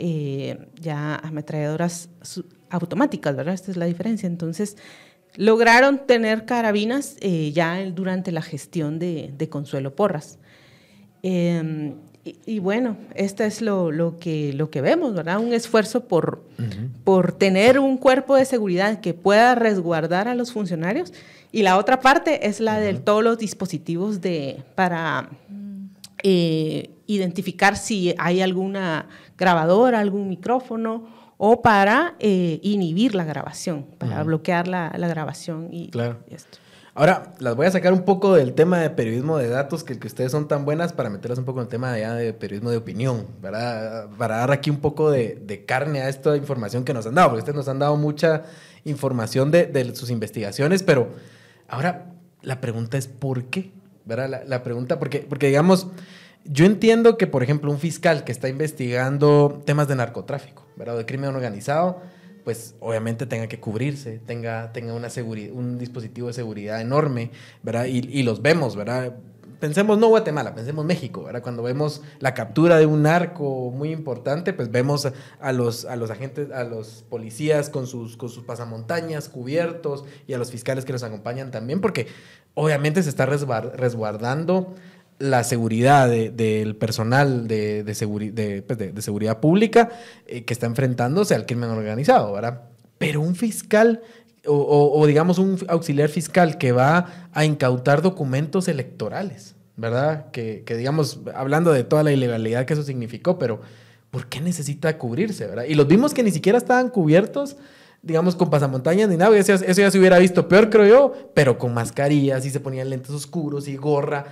eh, ya ametralladoras automáticas, ¿verdad? Esta es la diferencia. Entonces, lograron tener carabinas eh, ya durante la gestión de, Consuelo Porras. Em, y, bueno, esto es lo, lo, que, lo que vemos, ¿verdad? Un esfuerzo por, por tener un cuerpo de seguridad que pueda resguardar a los funcionarios. Y la otra parte es la de todos los dispositivos de, para eh, identificar si hay alguna grabadora, algún micrófono o para eh, inhibir la grabación, para bloquear la, grabación y, claro. esto. Ahora, las voy a sacar un poco del tema de periodismo de datos, que, que ustedes son tan buenas, para meterlas un poco en el tema de, de periodismo de opinión, ¿verdad? Para dar aquí un poco de, carne a esta información que nos han dado, porque ustedes nos han dado mucha información de, sus investigaciones, pero ahora la pregunta es ¿por qué? ¿Verdad? La, la pregunta, porque, porque digamos, yo entiendo que, por ejemplo, un fiscal que está investigando temas de narcotráfico, ¿verdad? de crimen organizado, pues obviamente tenga que cubrirse, tenga, tenga una un dispositivo de seguridad enorme, ¿verdad? Y, los vemos, ¿verdad? Pensemos no Guatemala, pensemos México, ¿verdad? Cuando vemos la captura de un narco muy importante, pues vemos a los, a los agentes, a los policías con sus, con sus pasamontañas cubiertos y a los fiscales que los acompañan también, porque obviamente se está resguardando la seguridad del personal de, de, pues, de, seguridad pública eh, que está enfrentándose al crimen organizado, ¿verdad? Pero un fiscal o, digamos un auxiliar fiscal que va a incautar documentos electorales, ¿verdad? Que, digamos, hablando de toda la ilegalidad que eso significó, pero ¿por qué necesita cubrirse, ¿verdad? Y los vimos que ni siquiera estaban cubiertos digamos, con pasamontañas ni nada. Eso, eso ya se hubiera visto peor, creo yo, pero con mascarillas y se ponían lentes oscuros y gorra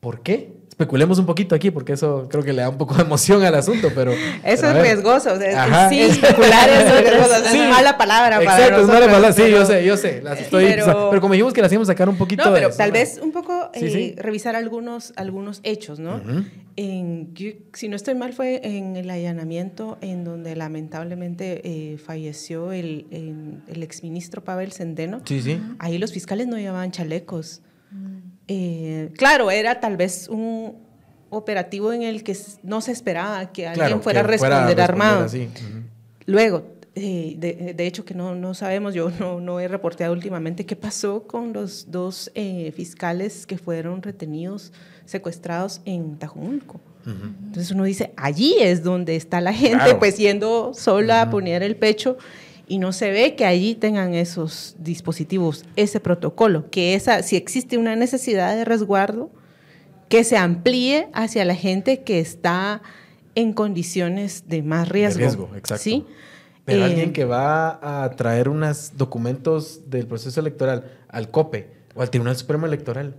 ¿Por qué? Especulemos un poquito aquí, porque eso creo que le da un poco de emoción al asunto, pero... Eso pero es riesgoso. o sea, Ajá. sí, especular es riesgoso. Es Sí. mala palabra para Exacto, es mala nosotros, palabra. Sí, pero- yo sé, yo sé. Las estoy, Pero- pero, como dijimos que las íbamos a sacar un poquito No, de pero eso, tal ¿no? vez un poco Sí, eh, sí. revisar algunos, algunos hechos, ¿no? Ujú. En- yo- si no estoy mal, fue en el allanamiento en donde lamentablemente eh, falleció el, en- el exministro Pavel Sendeno. Sí, sí. Ahí los fiscales no llevaban chalecos. Eh, claro, era tal vez un operativo en el que no se esperaba que alguien Claro, fuera a que responder armado. así. Luego, eh, de, de hecho que no, no sabemos, yo no, no he reporteado últimamente qué pasó con los dos eh, fiscales que fueron retenidos, secuestrados en Tajumulco. Entonces uno dice, allí es donde está la gente, Claro. pues yendo sola a poner el pecho y no se ve que allí tengan esos dispositivos, ese protocolo, que esa, si existe una necesidad de resguardo, que se amplíe hacia la gente que está en condiciones de más riesgo. riesgo, exacto. ¿sí? Pero Eh, alguien que va a traer unos documentos del proceso electoral al COPE o al Tribunal Supremo Electoral.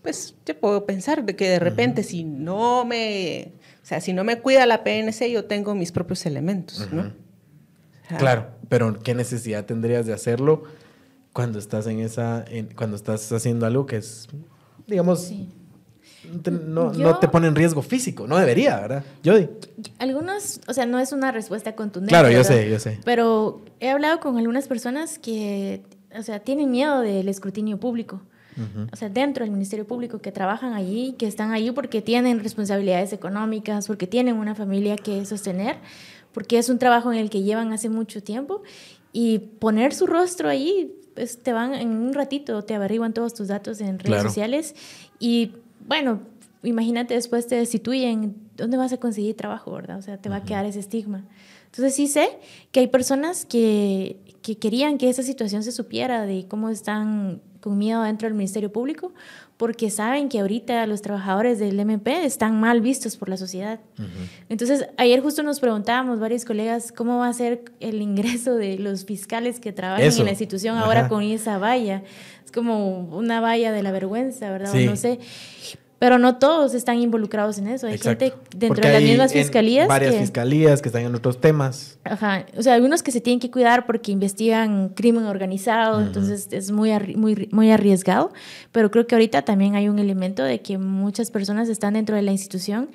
pues yo puedo pensar de que de repente si no me, o sea, si no me cuida la PNC, yo tengo mis propios elementos, ¿no? Claro, pero ¿qué necesidad tendrías de hacerlo cuando estás en esa, en- cuando estás haciendo algo que es, digamos, Sí. te- no, Yo- no te pone en riesgo físico? No debería, ¿verdad? Jody. Algunos, o sea, no es una respuesta contundente. Claro, yo ¿verdad? sé, yo sé. Pero he hablado con algunas personas que, o sea, tienen miedo del escrutinio público. Ujú. O sea, dentro del Ministerio Público, que trabajan allí, que están allí porque tienen responsabilidades económicas, porque tienen una familia que sostener, porque es un trabajo en el que llevan hace mucho tiempo. Y poner su rostro ahí, pues te van en un ratito, te averiguan todos tus datos en redes Claro. sociales. Y bueno, imagínate después te destituyen, ¿dónde vas a conseguir trabajo, verdad? O sea, te va a quedar ese estigma. Entonces sí sé que hay personas que, que querían que esa situación se supiera de cómo están con miedo dentro del Ministerio Público, porque saben que ahorita los trabajadores del MP están mal vistos por la sociedad. Entonces, ayer justo nos preguntábamos varios colegas cómo va a ser el ingreso de los fiscales que trabajan Eso. en la institución ahora con esa valla. Es como una valla de la vergüenza, ¿verdad? O no sé. Pero no todos están involucrados en eso. Hay Exacto. gente dentro Porque de las mismas fiscalías Varias que, fiscalías que están en otros temas. Ajá, o sea, algunos que se tienen que cuidar porque investigan crimen organizado, entonces es muy, muy, muy arriesgado, pero creo que ahorita también hay un elemento de que muchas personas están dentro de la institución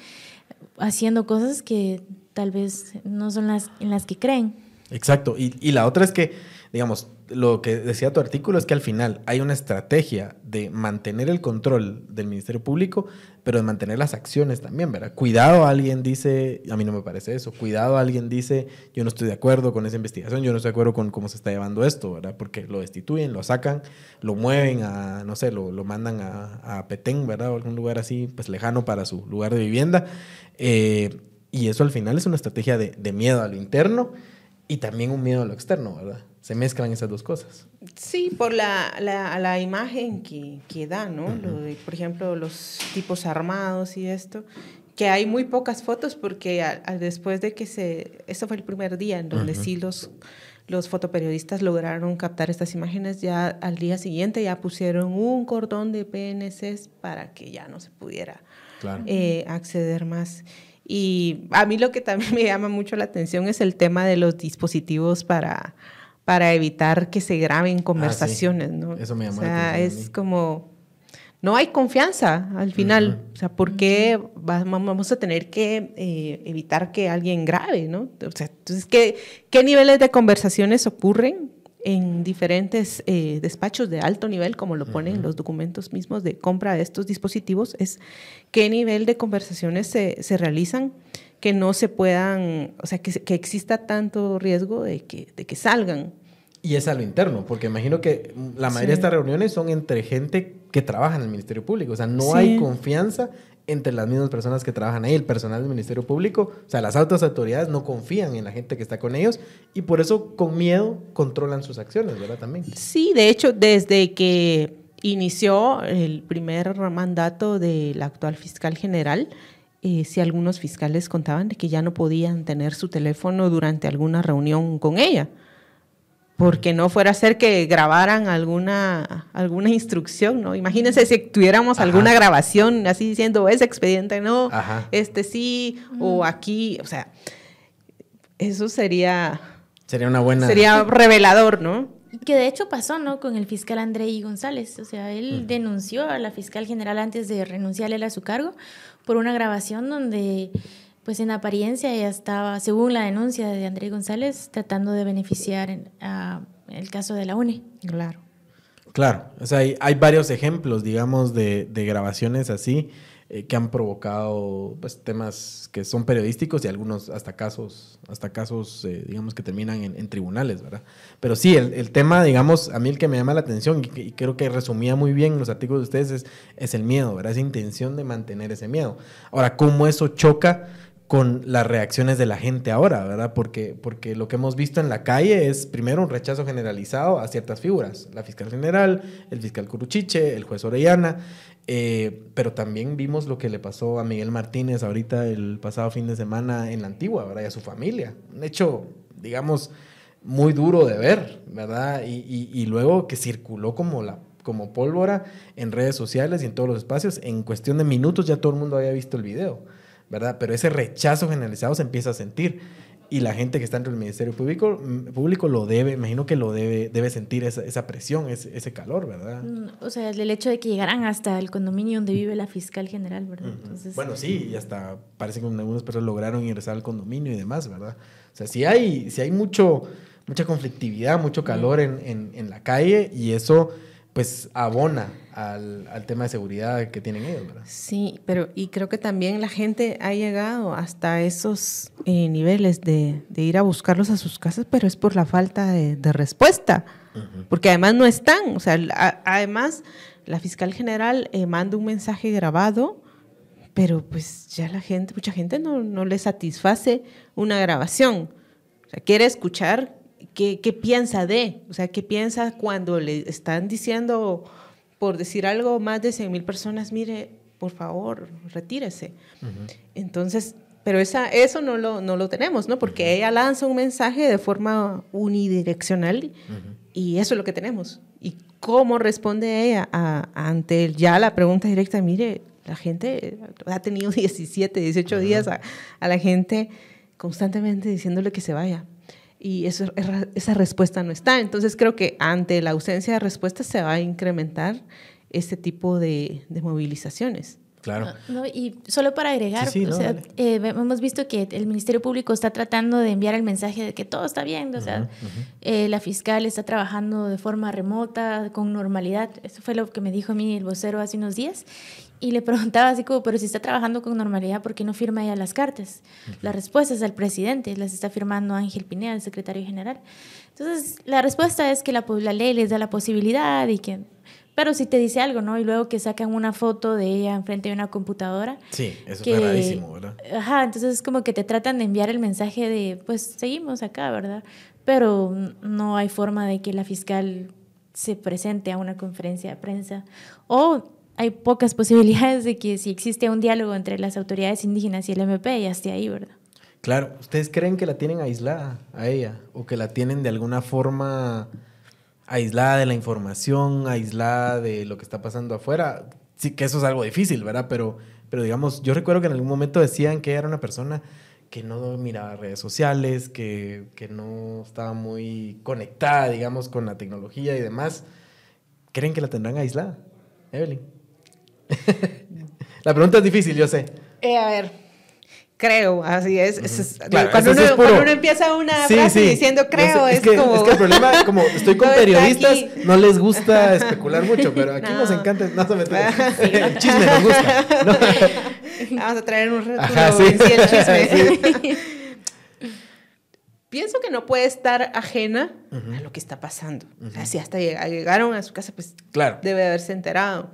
haciendo cosas que tal vez no son las en las que creen. Exacto. Y, y la otra es que, digamos, lo que decía tu artículo es que al final hay una estrategia de mantener el control del Ministerio Público, pero de mantener las acciones también, ¿verdad? Cuidado, alguien dice, a mí no me parece eso, cuidado, alguien dice, yo no estoy de acuerdo con esa investigación, yo no estoy de acuerdo con cómo se está llevando esto, ¿verdad? Porque lo destituyen, lo sacan, lo mueven a, no sé, lo, lo mandan a, a Petén, ¿verdad? O algún lugar así, pues lejano para su lugar de vivienda. Eh, y eso al final es una estrategia de, de miedo a lo interno y también un miedo a lo externo, ¿verdad? Se mezclan esas dos cosas. Sí, por la, la, la imagen que, que da, ¿no? Lo de, por ejemplo, los tipos armados y esto, que hay muy pocas fotos porque a- a- después de que se... Eso fue el primer día en donde sí los, los fotoperiodistas lograron captar estas imágenes, ya al día siguiente ya pusieron un cordón de PNCs para que ya no se pudiera Claro. eh, acceder más. Y a mí lo que también me llama mucho la atención es el tema de los dispositivos para, para evitar que se graben conversaciones, ¿no? Eso me llamó O la sea, atención a mí. es como... No hay confianza al final. O sea, ¿por qué va- vamos a tener que eh, evitar que alguien grabe, no? O sea, entonces, ¿qué, qué niveles de conversaciones ocurren en diferentes eh, despachos de alto nivel, como lo ponen los documentos mismos de compra de estos dispositivos? Es qué nivel de conversaciones se, se realizan que no se puedan, o sea, que, que exista tanto riesgo de que, de que salgan. Y es a lo interno, porque imagino que la mayoría de Sí. estas reuniones son entre gente que trabaja en el Ministerio Público. O sea, no Sí. hay confianza entre las mismas personas que trabajan ahí, el personal del Ministerio Público. O sea, las altas autoridades no confían en la gente que está con ellos y por eso con miedo controlan sus acciones, ¿verdad? También. Sí, de hecho, desde que inició el primer mandato del actual fiscal general, eh, sí algunos fiscales contaban de que ya no podían tener su teléfono durante alguna reunión con ella, porque no fuera a ser que grabaran alguna, alguna instrucción, ¿no? Imagínense si tuviéramos alguna grabación así diciendo, ese expediente no, este sí, o aquí, o sea, eso sería... Sería una buena... Sería revelador, ¿no? Que de hecho pasó, ¿no? Con el fiscal Andrei González. O sea, él denunció a la fiscal general antes de renunciarle a su cargo por una grabación donde pues en apariencia ella estaba, según la denuncia de Andrés González, tratando de beneficiar en, el caso de la UNE. Claro. Claro, o sea, hay, varios ejemplos, digamos, de, grabaciones así eh, que han provocado pues, temas que son periodísticos y algunos hasta casos, hasta casos, eh, digamos, que terminan en, tribunales, ¿verdad? Pero sí, el, tema, digamos, a mí el que me llama la atención y, creo que resumía muy bien los artículos de ustedes es, es el miedo, ¿verdad? Esa intención de mantener ese miedo. Ahora, ¿cómo eso choca? con las reacciones de la gente ahora, ¿verdad? Porque, porque lo que hemos visto en la calle es primero un rechazo generalizado a ciertas figuras, la fiscal general, el fiscal Curuchiche, el juez Orellana, eh, pero también vimos lo que le pasó a Miguel Martínez ahorita el pasado fin de semana en la antigua, ¿verdad? Y a su familia. Un hecho, digamos, muy duro de ver, ¿verdad? Y, y luego que circuló como la como pólvora en redes sociales y en todos los espacios, en cuestión de minutos ya todo el mundo había visto el video. ¿verdad? Pero ese rechazo generalizado se empieza a sentir y la gente que está dentro del Ministerio Público, mm, público lo debe, imagino que lo debe, debe sentir esa, esa presión, ese, ese, calor, ¿verdad? Mm, o sea, el hecho de que llegaran hasta el condominio donde vive la fiscal general, ¿verdad? Bueno, sí, y hasta parece que algunas personas lograron ingresar al condominio y demás, ¿verdad? O sea, sí hay, sí hay mucho, mucha conflictividad, mucho calor en, en, en la calle y eso pues abona al, tema de seguridad que tienen ellos, ¿verdad? Sí, pero y creo que también la gente ha llegado hasta esos eh, niveles de, ir a buscarlos a sus casas, pero es por la falta de, respuesta, porque además no están, o sea, además la fiscal general eh, manda un mensaje grabado, pero pues ya la gente, mucha gente no, no le satisface una grabación, o sea, quiere escuchar qué, qué piensa de, o sea, qué piensa cuando le están diciendo por decir algo, más de 100 mil personas, mire, por favor, retírese. Entonces, pero esa, eso no lo, no lo tenemos, ¿no? Porque ella lanza un mensaje de forma unidireccional y eso es lo que tenemos. ¿Y cómo responde ella ante ya la pregunta directa? Mire, la gente ha tenido 17, 18 días a, a, la gente constantemente diciéndole que se vaya y eso, esa respuesta no está. Entonces creo que ante la ausencia de respuesta se va a incrementar este tipo de, movilizaciones. Claro. Ah, y solo para agregar, eh, hemos visto que el Ministerio Público está tratando de enviar el mensaje de que todo está bien, o sea, eh, la fiscal está trabajando de forma remota, con normalidad. Eso fue lo que me dijo a mí el vocero hace unos días. Y le preguntaba así como, pero si está trabajando con normalidad, ¿por qué no firma ella las cartas? La respuesta es al presidente, las está firmando Ángel Pineda, el secretario general. Entonces, la respuesta es que la, la ley les da la posibilidad y que... Pero si te dice algo, ¿no? Y luego que sacan una foto de ella enfrente de una computadora. Sí, eso es rarísimo, ¿verdad? Ajá, entonces es como que te tratan de enviar el mensaje de, pues seguimos acá, ¿verdad? Pero no hay forma de que la fiscal se presente a una conferencia de prensa o hay pocas posibilidades de que si existe un diálogo entre las autoridades indígenas y el MP, ya esté ahí, ¿verdad? Claro, ¿ustedes creen que la tienen aislada a ella o que la tienen de alguna forma aislada de la información, aislada de lo que está pasando afuera? Sí, que eso es algo difícil, ¿verdad? Pero, pero digamos, yo recuerdo que en algún momento decían que era una persona que no miraba redes sociales, que, que no estaba muy conectada, digamos, con la tecnología y demás. ¿Creen que la tendrán aislada, Evelyn? la pregunta es difícil, yo sé. Eh, a ver, creo, así es. cuando, uno, empieza una frase diciendo creo, es, que, como... Es que el problema, como estoy con periodistas, no les gusta especular mucho, pero aquí nos encanta, no se el chisme nos gusta. Vamos a traer un reto el chisme. Pienso que no puede estar ajena a lo que está pasando. si hasta llegaron a su casa, pues claro. debe haberse enterado.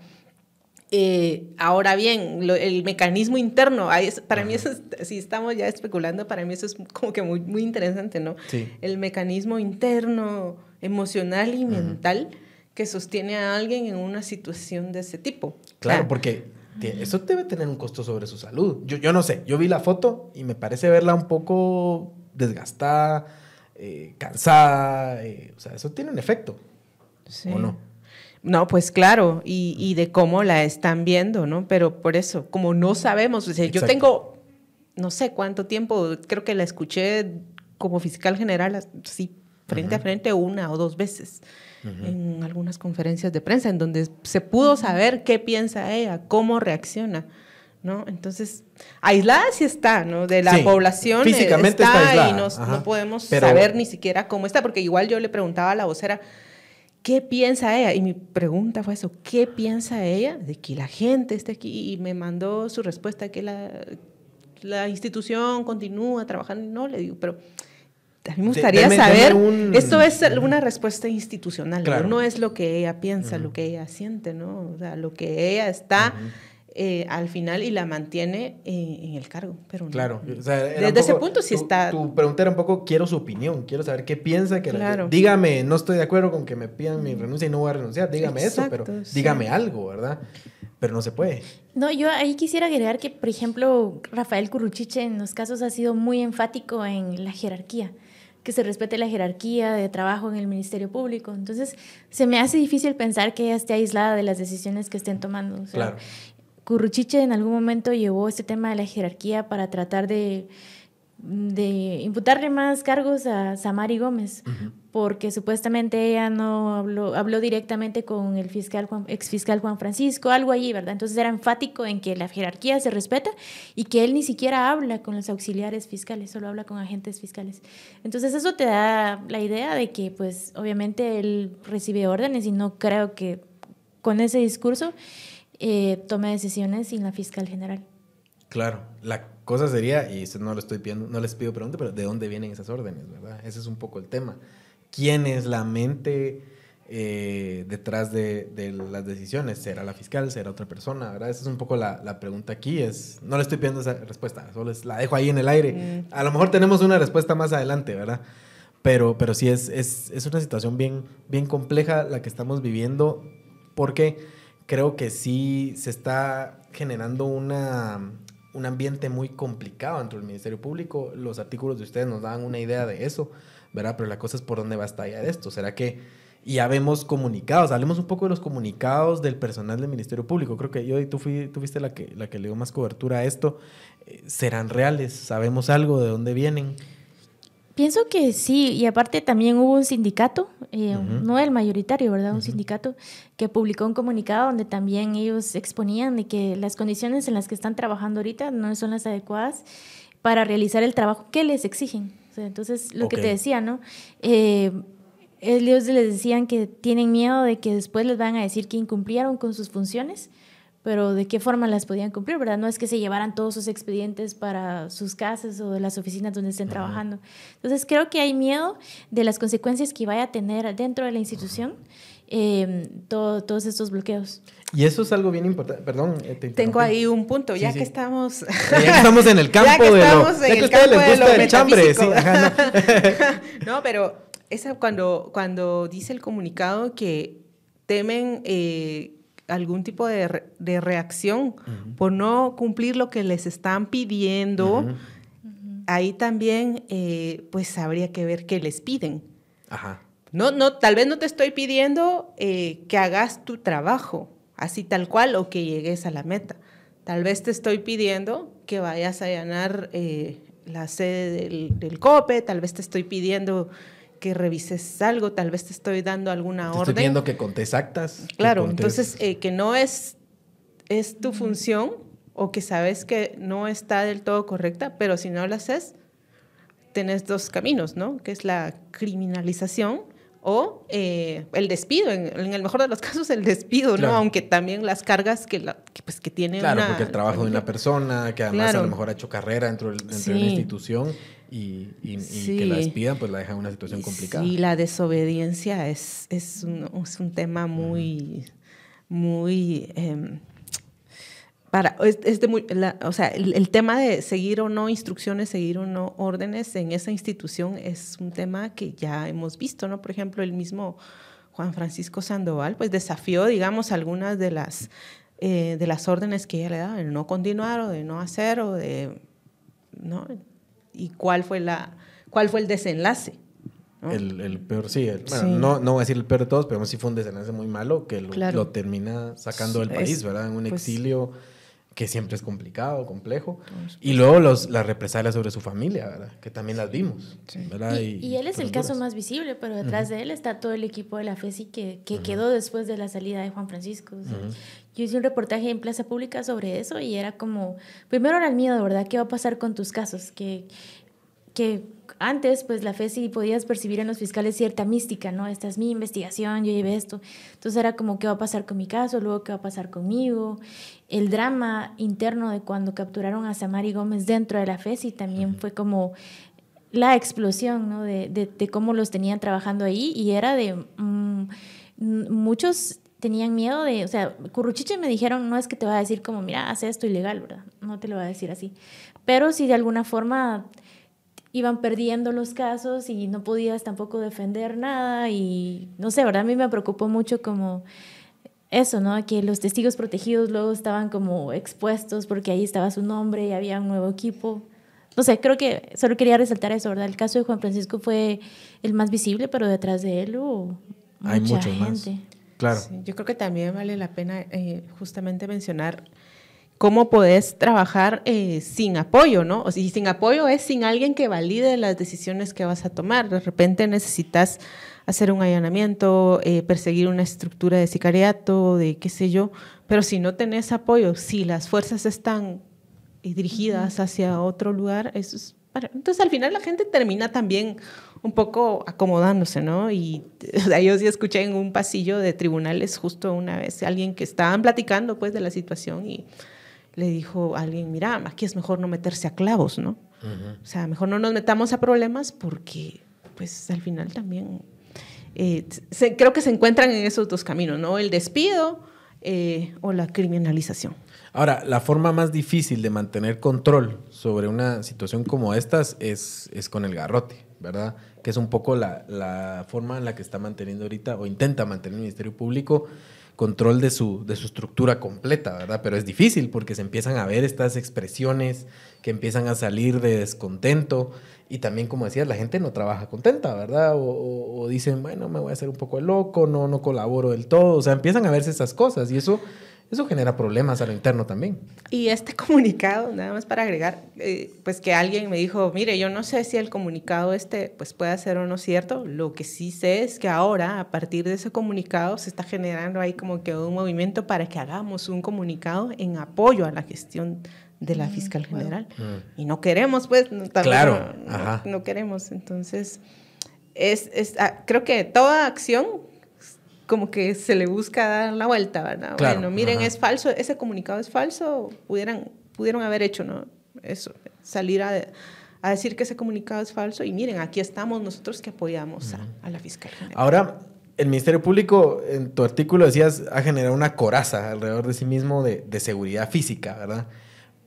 Eh, ahora bien, el mecanismo interno, para mí eso, si estamos ya especulando, para mí eso es como que muy, muy interesante, ¿no? El mecanismo interno, emocional y mental que sostiene a alguien en una situación de ese tipo. Claro, porque eso debe tener un costo sobre su salud. Yo, yo no sé, yo vi la foto y me parece verla un poco desgastada, eh, cansada, eh, o sea, eso tiene un efecto, Sí. ¿o no? No, pues claro, y, y de cómo la están viendo, ¿no? Pero por eso, como no sabemos, o sea, yo tengo, no sé cuánto tiempo, creo que la escuché como fiscal general, sí, frente a frente una o dos veces en algunas conferencias de prensa, en donde se pudo saber qué piensa ella, cómo reacciona. ¿No? Entonces, aislada sí está, ¿no? De la Sí, población eh, físicamente está, está aislada, y no, podemos Pero- saber ni siquiera cómo está, porque igual yo le preguntaba a la vocera, ¿qué piensa ella? Y mi pregunta fue eso, ¿qué piensa ella de que la gente esté aquí? Y me mandó su respuesta que la, la institución continúa trabajando. No, le digo, pero a mí me gustaría deme- saber, deme un- esto es una respuesta institucional, ¿no? Claro. no es lo que ella piensa, lo que ella siente, ¿no? O sea, lo que ella está... eh, al final y la mantiene eh, en el cargo, pero no. Claro. o sea, Desde ese poco- punto sí tu- está... Tu pregunta era un poco, quiero su opinión, quiero saber qué piensa, que la- Claro. dígame, no estoy de acuerdo con que me pidan mi renuncia y no voy a renunciar, dígame eso, Exacto, pero sí. dígame algo, ¿verdad? Pero no se puede. No, yo ahí quisiera agregar que, por ejemplo, Rafael Curruchiche en los casos ha sido muy enfático en la jerarquía, que se respete la jerarquía de trabajo en el Ministerio Público. Entonces, se me hace difícil pensar que ella esté aislada de las decisiones que estén tomando. O sea, Claro. Curruchiche en algún momento llevó este tema de la jerarquía para tratar de, de imputarle más cargos a Samari Gómez, porque supuestamente ella no habló, habló directamente con el fiscal Juan, ex fiscal Juan Francisco, algo allí, ¿verdad? Entonces era enfático en que la jerarquía se respeta y que él ni siquiera habla con los auxiliares fiscales, solo habla con agentes fiscales. Entonces eso te da la idea de que pues obviamente él recibe órdenes y no creo que con ese discurso eh, tome decisiones sin la fiscal general. Claro, la cosa sería, y no lo estoy pidiendo, no les pido pregunta, pero ¿de dónde vienen esas órdenes, verdad? Ese es un poco el tema. ¿Quién es la mente eh, detrás de, de las decisiones? ¿Será la fiscal? ¿Será otra persona? ¿verdad? Esa es un poco la, la pregunta aquí. Es, no le estoy pidiendo esa respuesta, solo es- la dejo ahí en el aire. A lo mejor tenemos una respuesta más adelante, ¿verdad? Pero, pero sí es, es, es una situación bien, bien compleja la que estamos viviendo porque creo que sí se está generando una, un ambiente muy complicado dentro del Ministerio Público. Los artículos de ustedes nos dan una idea de eso, ¿verdad? Pero la cosa es por dónde va a estallar esto. ¿Será que ya vemos comunicados? Hablemos un poco de los comunicados del personal del Ministerio Público. Creo que yo y tú, fui, tú fuiste la que, la que le dio más cobertura a esto. Eh, ¿Serán reales? ¿Sabemos algo de dónde vienen? Pienso que sí, y aparte también hubo un sindicato, eh, no el mayoritario, ¿verdad? Un sindicato que publicó un comunicado donde también ellos exponían de que las condiciones en las que están trabajando ahorita no son las adecuadas para realizar el trabajo que les exigen. O sea, entonces, lo que te decía, ¿no? Eh, ellos les decían que tienen miedo de que después les van a decir que incumplieron con sus funciones, pero de qué forma las podían cumplir, ¿verdad? No es que se llevaran todos sus expedientes para sus casas o de las oficinas donde estén trabajando. Entonces creo que hay miedo de las consecuencias que vaya a tener dentro de la institución eh, todo- todos estos bloqueos. Y eso es algo bien importante. Perdón, eh, te Tengo ahí un punto, Sí, ya sí. que estamos... Ya que estamos en el campo Ya que de lo. estamos en Ya que el ustedes campo les de gusta el chambre, sí. ajá, no. no, pero esa cuando, cuando dice el comunicado que temen eh, algún tipo de, re- de reacción por no cumplir lo que les están pidiendo, ahí también eh, pues habría que ver qué les piden. Ajá. No, no, tal vez no te estoy pidiendo eh, que hagas tu trabajo así tal cual o que llegues a la meta. Tal vez te estoy pidiendo que vayas a allanar eh, la sede del, del COPE, tal vez te estoy pidiendo que revises algo, tal vez te estoy dando alguna Te orden. estoy pidiendo que contes actas. que Claro, contes- entonces eh, que no es, es tu función o que sabes que no está del todo correcta, pero si no la haces, tenés dos caminos, ¿no? Que es la criminalización o eh, el despido, en, en el mejor de los casos el despido, Claro. ¿no? Aunque también las cargas que, la, que, pues, que tiene Claro, una... porque el trabajo de una persona que además Claro. a lo mejor ha hecho carrera dentro de Sí. una institución y, y- y Sí. que la despidan, pues la deja en una situación complicada. Sí, la desobediencia es, es, un, es un tema muy, muy... em, para, es, es de muy, la- o sea, el, el tema de seguir o no instrucciones, seguir o no órdenes en esa institución es un tema que ya hemos visto, ¿no? Por ejemplo, el mismo Juan Francisco Sandoval, pues desafió, digamos, algunas de las, eh, de las órdenes que ella le daba, de no continuar o de no hacer o de, ¿no? ¿Y cuál fue, la, cuál fue el desenlace? El, peor, sí, No, no voy a decir el peor de todos, pero sí fue un desenlace muy malo que lo, termina sacando del país, ¿verdad? En un pues exilio que siempre es complicado, complejo. Y luego los, las represalias sobre su familia, ¿verdad? Que también las vimos. Y, él es el caso más visible, pero detrás de él está todo el equipo de la FESI que, que quedó después de la salida de Juan Francisco. Yo hice un reportaje en Plaza Pública sobre eso y era como, primero era el miedo, ¿verdad? ¿Qué va a pasar con tus casos? Que, que antes, pues la fe sí podías percibir en los fiscales cierta mística, ¿no? Esta es mi investigación, yo llevé esto. Entonces era como, ¿qué va a pasar con mi caso? Luego, ¿qué va a pasar conmigo? El drama interno de cuando capturaron a Samari Gómez dentro de la FESI también fue como la explosión, ¿no? De, de, cómo los tenían trabajando ahí y era de... Mm, muchos tenían miedo de, o sea, Curruchiche me dijeron, no es que te va a decir como, mira, haz esto ilegal, ¿verdad? No te lo va a decir así. Pero si de alguna forma iban perdiendo los casos y no podías tampoco defender nada y no sé, ¿verdad? A mí me preocupó mucho como eso, ¿no? Que los testigos protegidos luego estaban como expuestos porque ahí estaba su nombre y había un nuevo equipo. No sé, creo que solo quería resaltar eso, ¿verdad? El caso de Juan Francisco fue el más visible, pero detrás de él hubo Hay mucha gente. Claro. yo creo que también vale la pena eh, justamente mencionar cómo podés trabajar eh, sin apoyo, ¿no? O sea, y sin apoyo es sin alguien que valide las decisiones que vas a tomar. De repente necesitas hacer un allanamiento, eh, perseguir una estructura de sicariato, de qué sé yo, pero si no tenés apoyo, si las fuerzas están dirigidas hacia otro lugar, eso es entonces al final la gente termina también un poco acomodándose, ¿no? Y yo sí escuché en un pasillo de tribunales justo una vez alguien que estaban platicando pues de la situación y le dijo a alguien, mira, aquí es mejor no meterse a clavos, ¿no? O sea, mejor no nos metamos a problemas porque, pues, al final también eh, creo que se encuentran en esos dos caminos, ¿no? El despido eh, o la criminalización. Ahora, la forma más difícil de mantener control sobre una situación como estas es, es con el garrote, ¿verdad? Que es un poco la, la forma en la que está manteniendo ahorita o intenta mantener el Ministerio Público control de su, de su estructura completa, ¿verdad? Pero es difícil porque se empiezan a ver estas expresiones que empiezan a salir de descontento y también, como decías, la gente no trabaja contenta, ¿verdad? O, dicen, bueno, me voy a hacer un poco loco, no, no colaboro del todo, o sea, empiezan a verse esas cosas y eso eso genera problemas a lo interno también. Y este comunicado, nada más para agregar, eh, pues que alguien me dijo, mire, yo no sé si el comunicado este pues puede ser o no cierto, lo que sí sé es que ahora a partir de ese comunicado se está generando ahí como que un movimiento para que hagamos un comunicado en apoyo a la gestión de la mm, fiscal general. Mm. Y no queremos, pues, claro. no, queremos. Entonces, es, es, ah, creo que toda acción como que se le busca dar la vuelta, ¿verdad? bueno, miren, es falso, ese comunicado es falso, pudieran, pudieron haber hecho, ¿no? Eso, salir a, a decir que ese comunicado es falso y miren, aquí estamos nosotros que apoyamos a, la fiscal Ahora, el Ministerio Público, en tu artículo decías, ha generado una coraza alrededor de sí mismo de, de seguridad física, ¿verdad?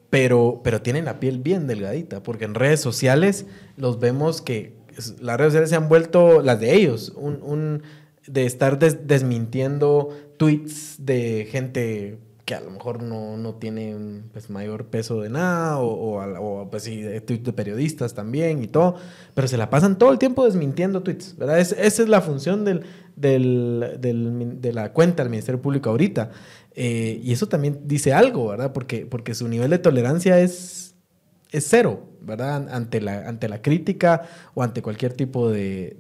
Pero, pero tienen la piel bien delgadita, porque en redes sociales los vemos que las redes sociales se han vuelto las de ellos, un, un de estar desmintiendo tweets de gente que a lo mejor no, no tiene pues, mayor peso de nada, o, o, pues sí, tweets de periodistas también y todo, pero se la pasan todo el tiempo desmintiendo tweets, ¿verdad? esa es la función del, del, del, de la cuenta del Ministerio Público ahorita. Eh, y eso también dice algo, ¿verdad? Porque, porque su nivel de tolerancia es, es cero, ¿verdad? Ante la, ante la crítica o ante cualquier tipo de,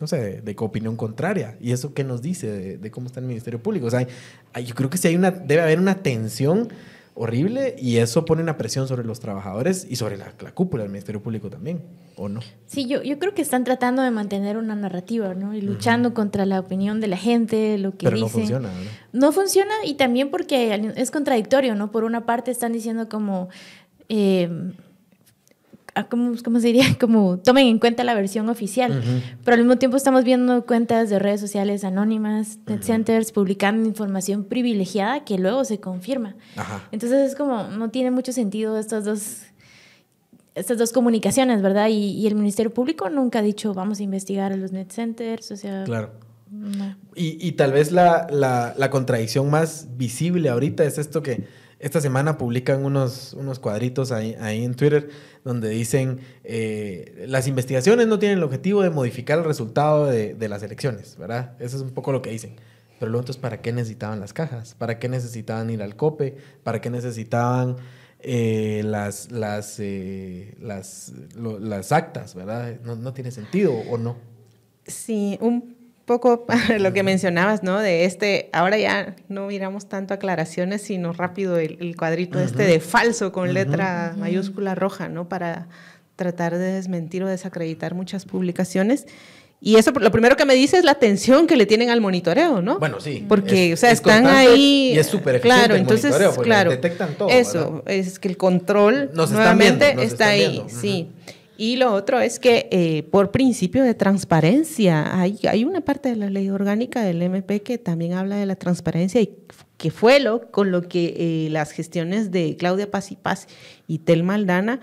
no sé, de, opinión contraria. ¿Y eso qué nos dice de, cómo está el Ministerio Público? O sea, yo creo que sí hay una, debe haber una tensión horrible y eso pone una presión sobre los trabajadores y sobre la, cúpula del Ministerio Público también, ¿o no? Sí, yo, yo creo que están tratando de mantener una narrativa, ¿no? Y luchando contra la opinión de la gente, lo que Pero no funciona, ¿no? No funciona y también porque es contradictorio, ¿no? Por una parte están diciendo como... Eh, ¿cómo, ¿cómo, se diría? Como tomen en cuenta la versión oficial. Pero al mismo tiempo estamos viendo cuentas de redes sociales anónimas, net centers, publicando información privilegiada que luego se confirma. Entonces es como, no tiene mucho sentido estas dos, estas dos comunicaciones, ¿verdad? Y, el Ministerio Público nunca ha dicho, vamos a investigar a los net centers, o sea... Claro. Y, y, tal vez la, la, la contradicción más visible ahorita es esto que esta semana publican unos, unos cuadritos ahí, ahí en Twitter donde dicen eh, las investigaciones no tienen el objetivo de modificar el resultado de, de, las elecciones, ¿verdad? Eso es un poco lo que dicen. Pero luego entonces, ¿para qué necesitaban las cajas? ¿Para qué necesitaban ir al COPE? ¿Para qué necesitaban eh, las, las, eh, las, las actas, ¿verdad? No, no tiene sentido o no. Sí, un poco lo que mencionabas, ¿no? De este, ahora ya no miramos tanto aclaraciones, sino rápido el, el cuadrito uh -huh. este de falso con uh -huh. letra uh -huh. mayúscula roja, ¿no? Para tratar de desmentir o desacreditar muchas publicaciones. Y eso lo primero que me dice es la atención que le tienen al monitoreo, ¿no? Bueno, sí. Porque, es, o sea, están ahí. Y es súper Claro, entonces, claro. Detectan todo. Eso, ¿verdad? es que el control Nos nuevamente están viendo, nos está ahí, viendo. sí. Y lo otro es que eh, por principio de transparencia, hay, hay una parte de la ley orgánica del MP que también habla de la transparencia y que fue lo con lo que eh, las gestiones de Claudia Paz y Paz y Telma Aldana,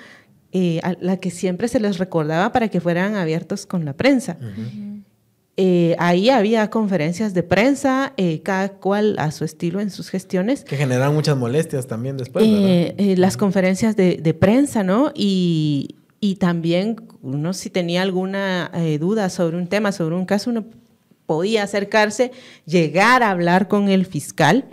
eh, a la que siempre se les recordaba para que fueran abiertos con la prensa. Uh -huh. Ahí había conferencias de prensa, cada cual a su estilo en sus gestiones. Que generaron muchas molestias también después, eh, las conferencias de, de, prensa, ¿no? Y, y también uno si tenía alguna eh, duda sobre un tema, sobre un caso, uno podía acercarse, llegar a hablar con el fiscal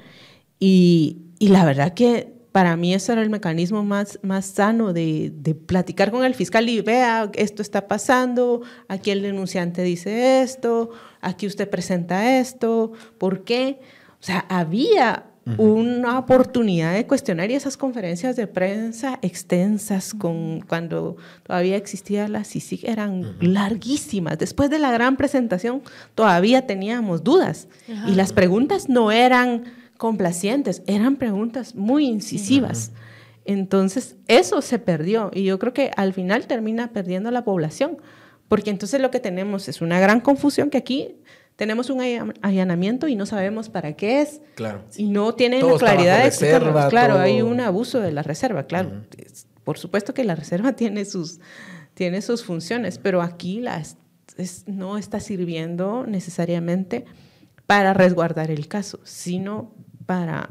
y, y la verdad que para mí eso era el mecanismo más, más sano de, de, platicar con el fiscal y vea, esto está pasando, aquí el denunciante dice esto, aquí usted presenta esto, ¿por qué? O sea, había uh -huh. una oportunidad de cuestionar y esas conferencias de prensa extensas con, cuando todavía existía la CICIG eran uh -huh. larguísimas. Después de la gran presentación todavía teníamos dudas uh -huh. y las preguntas no eran complacientes, eran preguntas muy incisivas. Entonces, eso se perdió y yo creo que al final termina perdiendo la población, porque entonces lo que tenemos es una gran confusión que aquí tenemos un allanamiento y no sabemos para qué es. Claro. Y no tienen la claridad de explicarnos. Claro, todo... hay un abuso de la reserva, claro. Uh -huh. Por supuesto que la reserva tiene sus, tiene sus funciones, pero aquí la, es, no está sirviendo necesariamente para resguardar el caso, sino para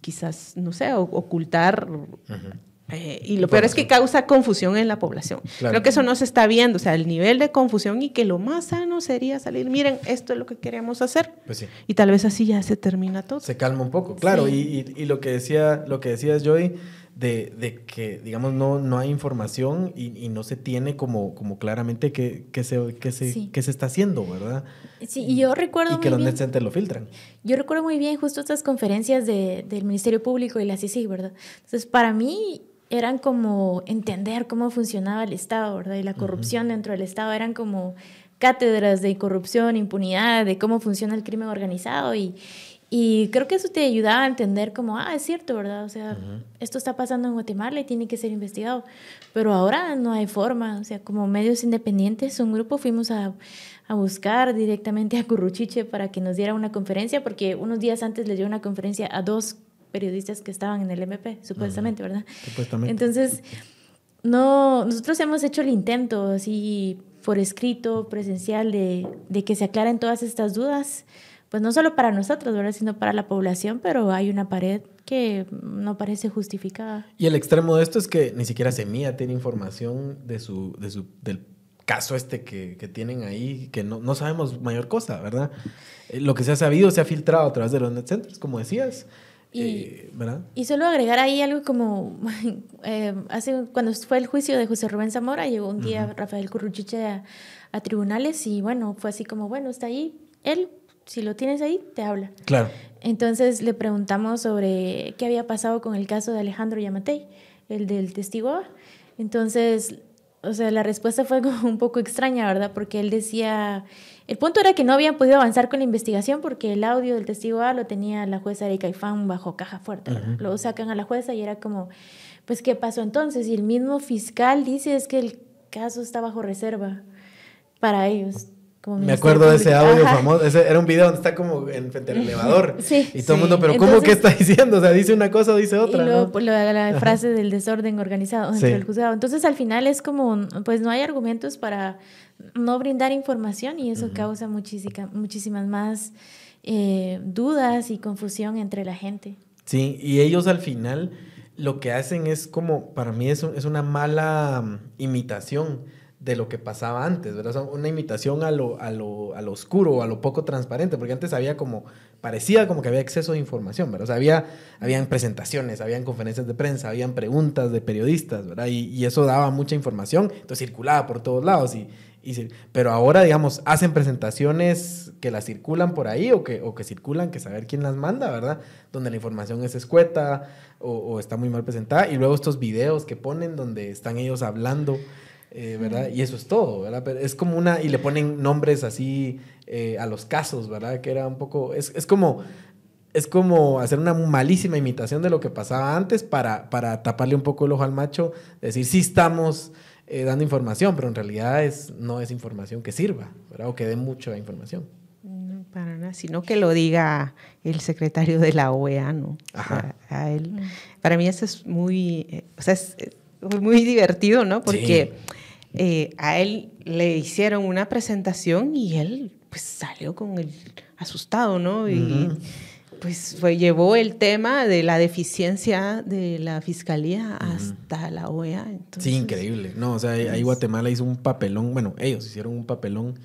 quizás, no sé, ocultar. Uh -huh. Eh, y lo peor es que causa confusión en la población. Claro. Creo que eso no se está viendo, o sea, el nivel de confusión y que lo más sano sería salir, miren, esto es lo que queremos hacer. Pues sí. Y tal vez así ya se termina todo. Se calma un poco, claro. Sí. Y, y, y, lo que decía, lo que decías, Joy, de, de, que, digamos, no, no hay información y, y, no se tiene como, como claramente qué, qué, se, qué, se, sí. qué se está haciendo, ¿verdad? Sí, y yo recuerdo. Y que los net centers lo filtran. Yo recuerdo muy bien justo estas conferencias de, del Ministerio Público y la CICIG, ¿verdad? Entonces, para mí eran como entender cómo funcionaba el Estado, ¿verdad? Y la corrupción uh -huh. dentro del Estado eran como cátedras de corrupción, impunidad, de cómo funciona el crimen organizado y, y creo que eso te ayudaba a entender como, ah, es cierto, ¿verdad? O sea, uh -huh. esto está pasando en Guatemala y tiene que ser investigado. Pero ahora no hay forma, o sea, como medios independientes, un grupo fuimos a, a buscar directamente a Curruchiche para que nos diera una conferencia, porque unos días antes le dio una conferencia a dos periodistas que estaban en el MP, supuestamente. ¿verdad? Supuestamente. Entonces, no, nosotros hemos hecho el intento, así por escrito, presencial, de, de que se aclaren todas estas dudas pues no solo para nosotros, ¿verdad? sino para la población, pero hay una pared que no parece justificada. Y el extremo de esto es que ni siquiera Semilla tiene información de su, de su, del caso este que, que tienen ahí, que no, no, sabemos mayor cosa, ¿verdad? Eh, lo que se ha sabido se ha filtrado a través de los net centers, como decías. Y, eh, ¿verdad? y solo agregar ahí algo como, eh, hace, cuando fue el juicio de José Rubén Zamora, llegó un día uh -huh. Rafael Curruchiche a, a tribunales y bueno, fue así como, bueno, está ahí, él si lo tienes ahí, te habla. Claro. Entonces le preguntamos sobre qué había pasado con el caso de Alejandro Yamatei, el del testigo Entonces, o sea, la respuesta fue como un poco extraña, ¿verdad? Porque él decía, el punto era que no habían podido avanzar con la investigación porque el audio del testigo A lo tenía la jueza Erika Ifán bajo caja fuerte. Uh -huh. Lo sacan a la jueza y era como, pues, ¿qué pasó entonces? Y el mismo fiscal dice es que el caso está bajo reserva para ellos. Me acuerdo de ese audio Ajá. famoso, ese era un video donde está como en frente al elevador sí, y todo el sí. mundo, pero Entonces, ¿cómo que está diciendo? O sea, dice una cosa o dice otra. Y luego, ¿no? pues, la frase del desorden organizado del juzgado. Entonces al final es como, pues no hay argumentos para no brindar información y eso causa muchísima, muchísimas más eh, dudas y confusión entre la gente. Sí, y ellos al final lo que hacen es como, para mí es, es una mala imitación de lo que pasaba antes, ¿verdad? una imitación a lo, a, lo, a lo oscuro, a lo poco transparente, porque antes había como, parecía como que había exceso de información, ¿verdad? O sea, había, habían presentaciones, habían conferencias de prensa, habían preguntas de periodistas, ¿verdad? Y, eso daba mucha información, entonces circulaba por todos lados y, pero ahora, digamos, hacen presentaciones que las circulan por ahí o que, o que circulan, que saber quién las manda, ¿verdad? Donde la información es escueta o está muy mal presentada. Y luego estos videos que ponen donde están ellos hablando. Eh, ¿verdad? Y eso es todo, ¿verdad? Pero es como una, y le ponen nombres así eh, a los casos, ¿verdad? Que era un poco, es, es, como, es como hacer una malísima imitación de lo que pasaba antes para, para taparle un poco el ojo al macho, decir, sí estamos eh, dando información, pero en realidad es, no es información que sirva, ¿verdad? O que dé mucha información. No, para nada, sino que lo diga el secretario de la OEA, ¿no? Ajá. A, él. Para mí eso es muy, o sea, es, muy divertido, ¿no? Porque... Sí eh, a él le hicieron una presentación y él pues salió con el asustado, ¿no? Y pues fue, llevó el tema de la deficiencia de la fiscalía hasta la OEA. sí, increíble. No, o sea, ahí pues Guatemala hizo un papelón, bueno, ellos hicieron un papelón.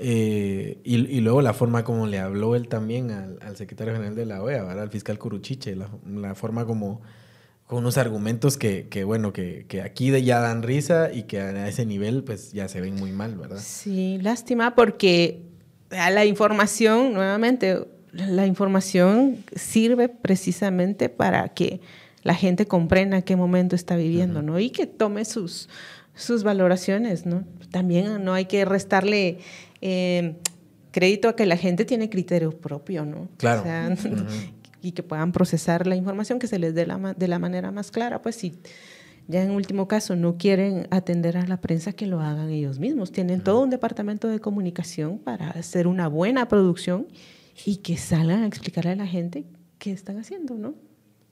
Eh, y, y, luego la forma como le habló él también al, al secretario general de la OEA, ¿verdad? al fiscal Curuchiche, la, la forma como con unos argumentos que, que bueno, que, que, aquí ya dan risa y que a ese nivel pues ya se ven muy mal, ¿verdad? Sí, lástima porque la información, nuevamente, la información sirve precisamente para que la gente comprenda qué momento está viviendo, ¿no? Y que tome sus, sus valoraciones, ¿no? También no hay que restarle... Eh, crédito a que la gente tiene criterio propio, ¿no? Claro. O sea, y que puedan procesar la información que se les dé la, de la manera más clara, pues si ya en último caso no quieren atender a la prensa, que lo hagan ellos mismos. Tienen todo un departamento de comunicación para hacer una buena producción y que salgan a explicarle a la gente qué están haciendo, ¿no?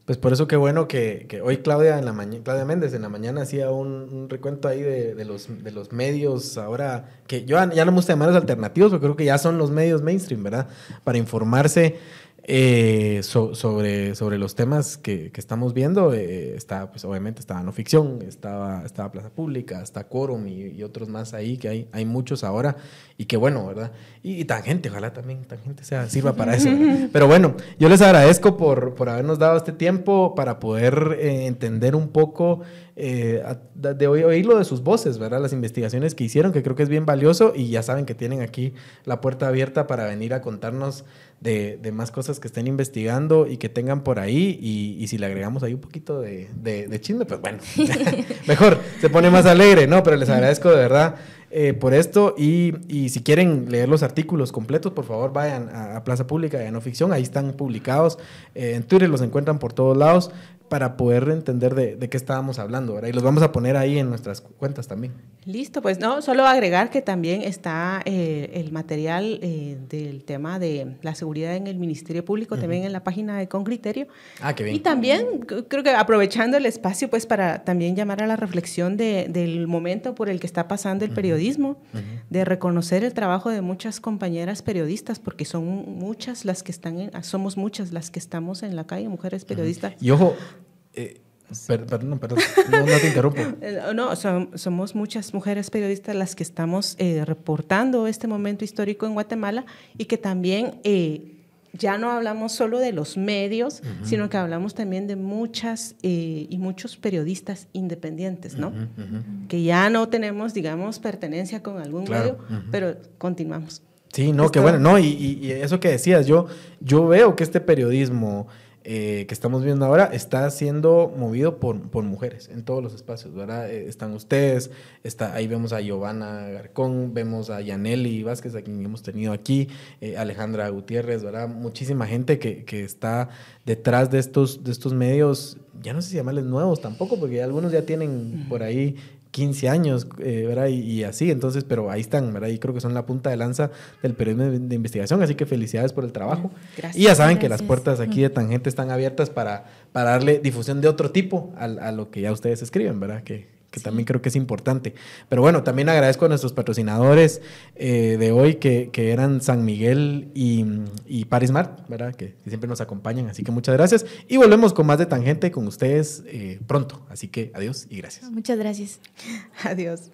Pues por eso qué bueno que, que hoy Claudia, en la Claudia Méndez en la mañana hacía un, un recuento ahí de, de, los, de los medios ahora, que yo ya no me gusta llamarlos alternativos, pero creo que ya son los medios mainstream, ¿verdad? Para informarse eh, sobre, sobre los temas que, que estamos viendo, eh, está, pues obviamente estaba no ficción, estaba, estaba Plaza Pública, está Quorum y, otros más ahí, que hay, hay muchos ahora, y que bueno, ¿verdad? Y, Tangente, ojalá también Tangente sea, sirva para eso. Pero bueno, yo les agradezco por, por habernos dado este tiempo para poder eh, entender un poco de oírlo de sus voces, ¿verdad? Las investigaciones que hicieron, que creo que es bien valioso y ya saben que tienen aquí la puerta abierta para venir a contarnos de, de más cosas que estén investigando y que tengan por ahí. Y, y si le agregamos ahí un poquito de, de, de chisme, pues bueno, mejor, se pone más alegre, ¿no? Pero les agradezco de verdad. Eh, por esto. Y, y, si quieren leer los artículos completos, por favor vayan a, a Plaza Pública de No Ficción, ahí están publicados, eh, en Twitter los encuentran por todos lados para poder entender de, de, qué estábamos hablando, ¿verdad? Y los vamos a poner ahí en nuestras cuentas también. Listo, pues no, solo agregar que también está eh, el material eh, del tema de la seguridad en el Ministerio Público, uh -huh. también en la página de Con Criterio. Ah, qué bien. Y también creo que aprovechando el espacio, pues para también llamar a la reflexión de, del momento por el que está pasando el periodismo, uh -huh. de reconocer el trabajo de muchas compañeras periodistas, porque son muchas las que están, en, somos muchas las que estamos en la calle, mujeres periodistas. Y ojo, eh, per, perdón, perdón, no, no te interrumpo. no, son, somos muchas mujeres periodistas las que estamos eh, reportando este momento histórico en Guatemala y que también eh, ya no hablamos solo de los medios, uh -huh. sino que hablamos también de muchas eh, y muchos periodistas independientes, ¿no? Uh -huh. Que ya no tenemos, digamos, pertenencia con algún claro. medio, pero continuamos. Sí, no, qué bueno, no, y, y, eso que decías, yo, yo veo que este periodismo eh, que estamos viendo ahora está siendo movido por, por mujeres en todos los espacios, ¿verdad? Eh, están ustedes, está, ahí vemos a Giovanna Garcón, vemos a Yaneli Vázquez, a quien hemos tenido aquí, eh, Alejandra Gutiérrez, ¿verdad? Muchísima gente que, que, está detrás de estos, de estos medios, ya no sé si llamarles nuevos tampoco, porque algunos ya tienen por ahí 15 años, eh, ¿verdad? Y, y, así, entonces, pero ahí están, ¿verdad? Y creo que son la punta de lanza del periodismo de, de investigación, así que felicidades por el trabajo. Gracias, y ya saben gracias. que las puertas aquí de Tangente están abiertas para, para darle difusión de otro tipo a, a lo que ya ustedes escriben, ¿verdad? Que, que también creo que es importante. Pero bueno, también agradezco a nuestros patrocinadores eh, de hoy, que, que, eran San Miguel y, y Parismart, ¿verdad? Que, siempre nos acompañan. Así que muchas gracias. Y volvemos con más de Tangente con ustedes eh, pronto. Así que adiós y gracias. Muchas gracias. Adiós.